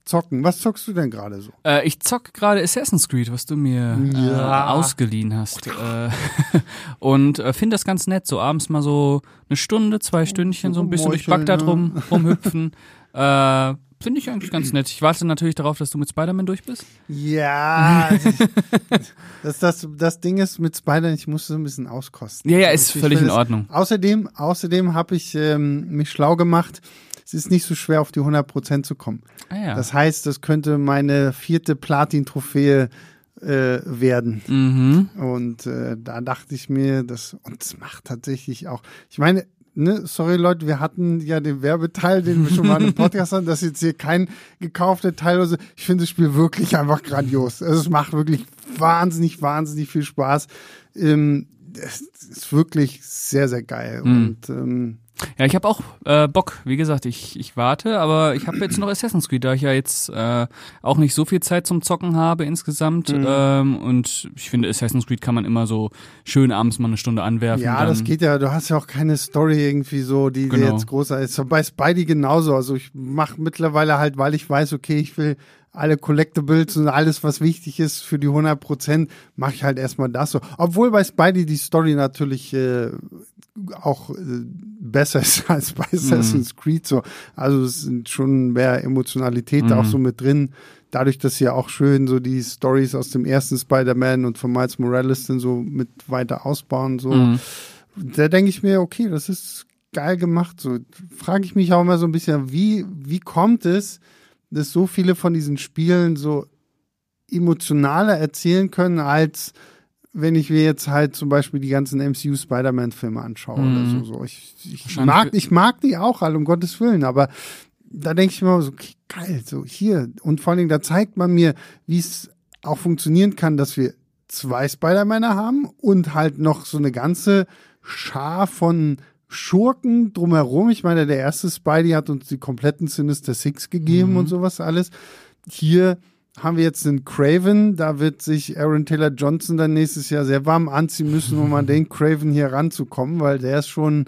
zocken. Was zockst du denn gerade so? Äh, ich zock gerade Assassin's Creed, was du mir Ja. äh, ausgeliehen hast. Äh, und äh, finde das ganz nett, so abends mal so eine Stunde, zwei Stündchen, so ein bisschen durch Bagdad rum, rumhüpfen. äh, finde ich eigentlich ganz nett. Ich warte natürlich darauf, dass du mit Spider-Man durch bist. Ja, das, das, das Ding ist mit Spider, ich muss so ein bisschen auskosten. Ja, ja, ist Ich völlig in Ordnung. Außerdem, außerdem habe ich ähm, mich schlau gemacht. Es ist nicht so schwer, auf die 100% zu kommen. Ah, ja. Das heißt, das könnte meine vierte Platin-Trophäe äh, werden. mhm. Und äh, da dachte ich mir, das und es macht tatsächlich auch. Ich meine, ne, sorry Leute, wir hatten ja den Werbeteil, den wir schon mal im Podcast hatten. Das ist jetzt hier kein gekaufter Teil. Also ich finde das Spiel wirklich einfach grandios. Also es macht wirklich wahnsinnig, wahnsinnig viel Spaß. Ähm, es ist wirklich sehr, sehr geil. Mhm. Und ähm, Ja, ich habe auch äh, Bock. Wie gesagt, ich, ich warte, aber ich habe jetzt noch Assassin's Creed, da ich ja jetzt äh, auch nicht so viel Zeit zum Zocken habe insgesamt. Mhm. Ähm, und ich finde, Assassin's Creed kann man immer so schön abends mal eine Stunde anwerfen. Ja, das geht ja. Du hast ja auch keine Story irgendwie so, die Genau. jetzt großartig ist. Bei Spidey genauso. Also ich mache mittlerweile halt, weil ich weiß, okay, ich will alle Collectibles und alles, was wichtig ist für die 100 Prozent, mache ich halt erstmal das so. Obwohl bei Spidey die Story natürlich äh, auch äh, besser ist als bei Assassin's Creed so. Also es sind schon mehr Emotionalität da auch so mit drin. Dadurch, dass sie auch schön so die Stories aus dem ersten Spider-Man und von Miles Morales dann so mit weiter ausbauen, so Mhm. da denke ich mir, okay, das ist geil gemacht. So frage ich mich auch immer so ein bisschen, wie, wie kommt es, dass so viele von diesen Spielen so emotionaler erzählen können, als wenn ich mir jetzt halt zum Beispiel die ganzen MCU Spider-Man-Filme anschaue oder Mhm. so. so. Ich, ich, mag, ich mag die auch alle, um Gottes Willen, aber da denke ich mir so, okay, geil, so hier. Und vor allen Dingen, da zeigt man mir, wie es auch funktionieren kann, dass wir zwei Spider-Männer haben und halt noch so eine ganze Schar von Schurken drumherum. Ich meine, der erste Spidey hat uns die kompletten Sinister Six gegeben und sowas alles. Hier haben wir jetzt einen Craven, da wird sich Aaron Taylor Johnson dann nächstes Jahr sehr warm anziehen müssen, um an den Craven hier ranzukommen, weil der ist schon,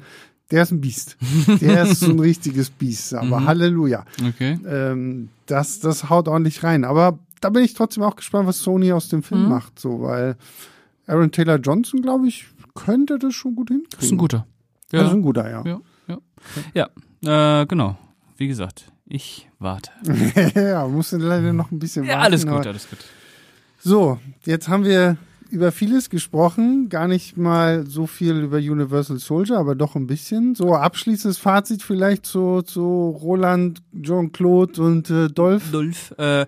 der ist ein Biest. Der ist so ein richtiges Biest, aber Halleluja. Okay. Ähm, das, das haut ordentlich rein. Aber da bin ich trotzdem auch gespannt, was Sony aus dem Film macht, so, weil Aaron Taylor Johnson, glaube ich, könnte das schon gut hinkriegen. Das ist ein guter. Ja. Das ist ein guter, ja. Ja, ja. Ja, äh, genau. Wie gesagt, ich warte. ja, musste leider noch ein bisschen Ja, warten. alles aber- gut, alles gut. So, jetzt haben wir über vieles gesprochen, gar nicht mal so viel über Universal Soldier, aber doch ein bisschen. So, abschließendes Fazit vielleicht zu, zu Roland, Jean-Claude und äh, Dolph. Dolph, äh,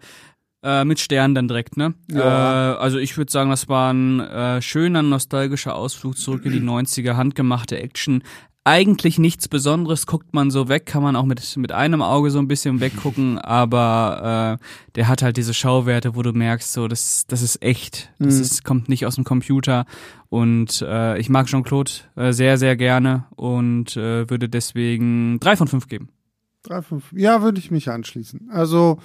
Äh, mit Sternen dann direkt, ne? Ja. Äh, also ich würde sagen, das war ein äh, schöner, nostalgischer Ausflug zurück in die 90er, handgemachte Action. Eigentlich nichts Besonderes, guckt man so weg, kann man auch mit, mit einem Auge so ein bisschen weggucken, aber äh, der hat halt diese Schauwerte, wo du merkst, so, das, das ist echt, das Mhm. ist, kommt nicht aus dem Computer und äh, ich mag Jean-Claude äh, sehr, sehr gerne und würde deswegen drei von fünf geben. Drei, fünf. Ja, würde ich mich anschließen. Also,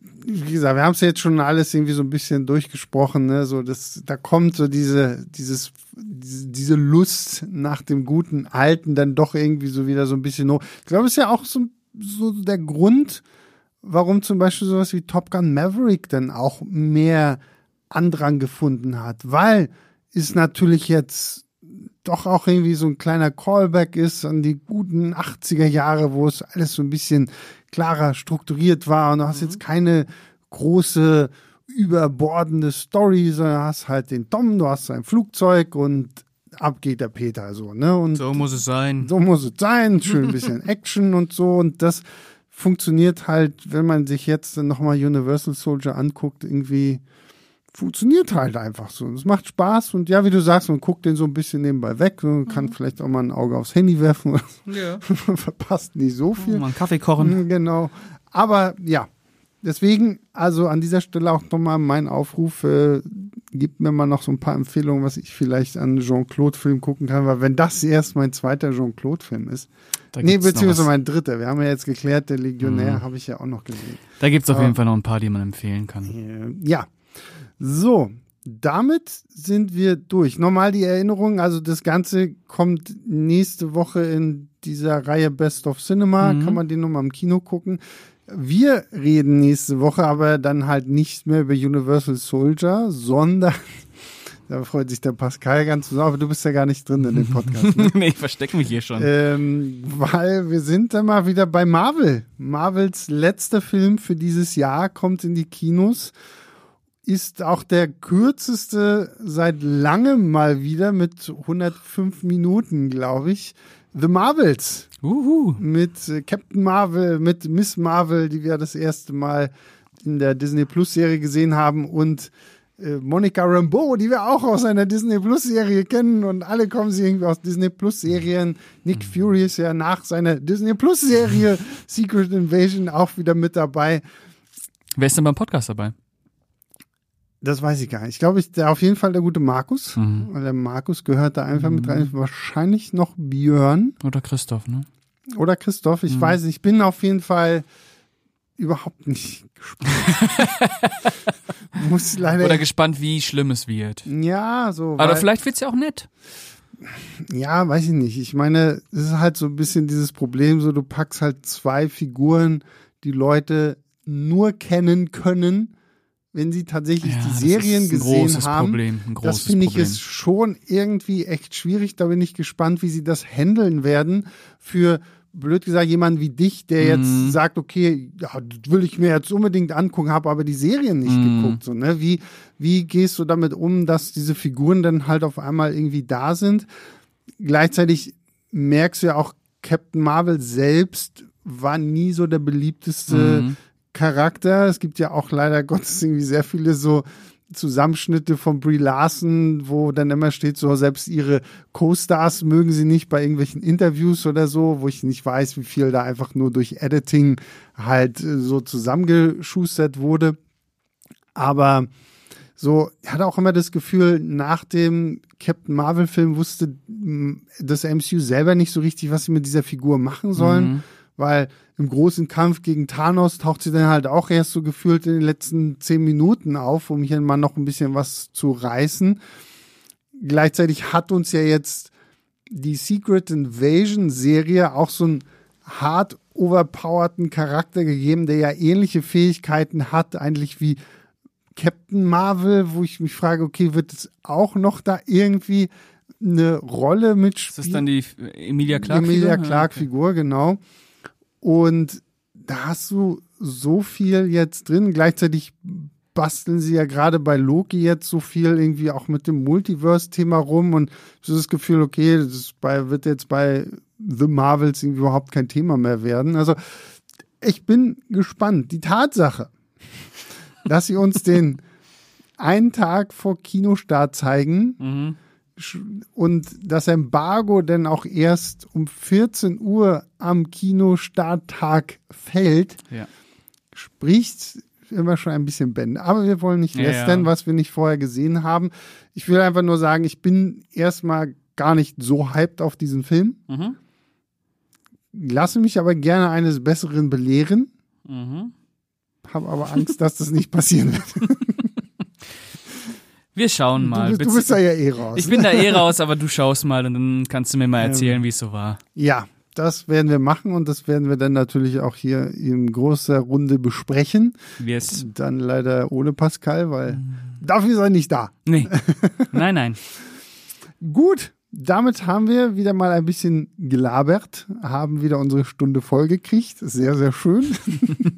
wie gesagt, wir haben es jetzt schon alles irgendwie so ein bisschen durchgesprochen, ne? So, das, da kommt so diese, dieses, diese, Lust nach dem guten Alten dann doch irgendwie so wieder so ein bisschen hoch. Ich glaube, es ist ja auch so, so der Grund, warum zum Beispiel sowas wie Top Gun Maverick dann auch mehr Andrang gefunden hat, weil es natürlich jetzt doch auch irgendwie so ein kleiner Callback ist an die guten 80er Jahre, wo es alles so ein bisschen klarer strukturiert war und du hast jetzt keine große überbordende Story, sondern hast halt den Tom, du hast sein Flugzeug und ab geht der Peter so, ne? Und So muss es sein. so muss es sein, schön ein bisschen Action und so und das funktioniert halt, wenn man sich jetzt nochmal Universal Soldier anguckt, irgendwie funktioniert halt einfach so. Es macht Spaß und ja, wie du sagst, man guckt den so ein bisschen nebenbei weg und kann vielleicht auch mal ein Auge aufs Handy werfen. Ja. man verpasst nicht so viel. Mal einen Kaffee kochen. Mhm, Genau. Aber ja, deswegen, also an dieser Stelle auch nochmal mein Aufruf, äh, gibt mir mal noch so ein paar Empfehlungen, was ich vielleicht an Jean-Claude-Film gucken kann, weil wenn das erst mein zweiter Jean-Claude-Film ist, Da nee, beziehungsweise mein dritter, wir haben ja jetzt geklärt, der Legionär Mhm. habe ich ja auch noch gesehen. Da gibt's auf Ja. jeden Fall noch ein paar, die man empfehlen kann. Äh, Ja, so, damit sind wir durch. Nochmal die Erinnerung, also das Ganze kommt nächste Woche in dieser Reihe Best of Cinema, Mhm. kann man den nochmal im Kino gucken. Wir reden nächste Woche aber dann halt nicht mehr über Universal Soldier, sondern, da freut sich der Pascal ganz besonders, aber du bist ja gar nicht drin in dem Podcast. Ne? nee, ich verstecke mich hier schon. Ähm, weil wir sind dann mal wieder bei Marvel. Marvels letzter Film für dieses Jahr kommt in die Kinos. Ist auch der kürzeste seit langem mal wieder mit 105 Minuten, glaube ich. The Marvels Uhu. mit äh, Captain Marvel, mit Miss Marvel, die wir das erste Mal in der Disney Plus Serie gesehen haben und äh, Monica Rambeau, die wir auch aus einer Disney Plus Serie kennen und alle kommen sie irgendwie aus Disney Plus Serien. Nick Fury ist ja nach seiner Disney Plus Serie Secret Invasion auch wieder mit dabei. Wer ist denn beim Podcast dabei? Das weiß ich gar nicht. Ich glaube, ich, der auf jeden Fall der gute Markus, Mhm. der Markus gehört da einfach mit rein. Wahrscheinlich noch Björn. Oder Christoph, ne? Oder Christoph, ich weiß nicht. Ich bin auf jeden Fall überhaupt nicht gespannt. Muss leider. Oder gespannt, wie schlimm es wird. ja, so. Aber vielleicht wird's ja auch nett. ja, weiß ich nicht. Ich meine, es ist halt so ein bisschen dieses Problem, so du packst halt zwei Figuren, die Leute nur kennen können, wenn sie tatsächlich Ja, die Serien gesehen haben. Problem, das finde ich ist schon irgendwie echt schwierig. Da bin ich gespannt, wie sie das handeln werden für blöd gesagt jemand wie dich, der jetzt Mhm. sagt, okay, ja, das will ich mir jetzt unbedingt angucken, habe aber die Serien nicht Mhm. geguckt. So, ne? Wie wie gehst du damit um, dass diese Figuren dann halt auf einmal irgendwie da sind? Gleichzeitig merkst du ja auch, Captain Marvel selbst war nie so der beliebteste Mhm. Charakter. Es gibt ja auch leider Gottes irgendwie sehr viele so Zusammenschnitte von Brie Larson, wo dann immer steht, so selbst ihre Co-Stars mögen sie nicht bei irgendwelchen Interviews oder so, wo ich nicht weiß, wie viel da einfach nur durch Editing halt äh, so zusammengeschustert wurde. Aber so, ich hatte auch immer das Gefühl, nach dem Captain Marvel-Film wusste das MCU selber nicht so richtig, was sie mit dieser Figur machen sollen, Mhm. Weil im großen Kampf gegen Thanos taucht sie dann halt auch erst so gefühlt in den letzten zehn Minuten auf, um hier mal noch ein bisschen was zu reißen. Gleichzeitig hat uns ja jetzt die Secret Invasion Serie auch so einen hart overpowerten Charakter gegeben, der ja ähnliche Fähigkeiten hat, eigentlich wie Captain Marvel, wo ich mich frage, okay, wird es auch noch da irgendwie eine Rolle mitspielen? Das ist dann die Emilia Clarke. Emilia Clark Figur, genau. Und da hast du so viel jetzt drin. Gleichzeitig basteln sie ja gerade bei Loki jetzt so viel irgendwie auch mit dem Multiverse-Thema rum und so das Gefühl, okay, das bei, wird jetzt bei The Marvels irgendwie überhaupt kein Thema mehr werden. Also ich bin gespannt. Die Tatsache, dass sie uns den einen Tag vor Kinostart zeigen Mhm. Und das Embargo dann auch erst um 14 Uhr am Kinostarttag fällt, Ja. spricht immer schon ein bisschen Bände. Aber wir wollen nicht Ja, lästern, ja. was wir nicht vorher gesehen haben. Ich will einfach nur sagen, ich bin erstmal gar nicht so hyped auf diesen Film. Mhm. Lasse mich aber gerne eines Besseren belehren. Mhm. Habe aber Angst, dass das nicht passieren wird. Wir schauen Du, mal. bist- du bist da ja eh raus. ich bin da eh raus, aber du schaust mal und dann kannst du mir mal erzählen, wie es so war. Ja, das werden wir machen und das werden wir dann natürlich auch hier in großer Runde besprechen. Yes. Dann leider ohne Pascal, weil dafür ist er nicht da. Nee. Nein, nein. Gut, damit haben wir wieder mal ein bisschen gelabert, haben wieder unsere Stunde voll gekriegt. Sehr, sehr schön.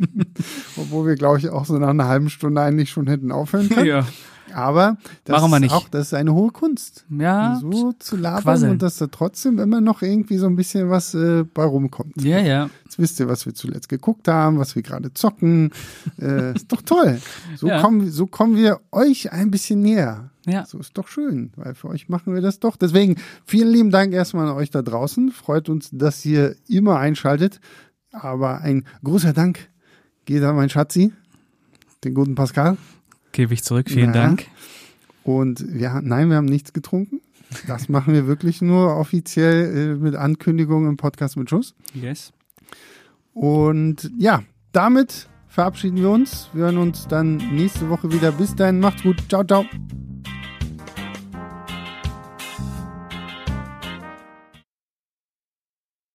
Obwohl wir, glaube ich, auch so nach einer halben Stunde eigentlich schon hätten aufhören können. Ja. Aber das Machen wir ist nicht. auch, das ist eine hohe Kunst. Ja. So zu labern quasseln. und dass da trotzdem immer noch irgendwie so ein bisschen was äh, bei rumkommt. Ja, ja. Jetzt wisst ihr, was wir zuletzt geguckt haben, was wir gerade zocken. Äh, ist doch toll. So, Ja. kommen, so kommen wir euch ein bisschen näher. Ja. So ist doch schön, weil für euch machen wir das doch. Deswegen vielen lieben Dank erstmal an euch da draußen. Freut uns, dass ihr immer einschaltet. Aber ein großer Dank geht an mein Schatzi, den guten Pascal. Gebe ich zurück. Vielen Ja. Dank. Und wir, nein, wir haben nichts getrunken. Das machen wir wirklich nur offiziell äh, mit Ankündigung im Podcast mit Schuss. Yes. Und ja, damit verabschieden wir uns. Wir hören uns dann nächste Woche wieder. Bis dahin, macht's gut. Ciao, ciao.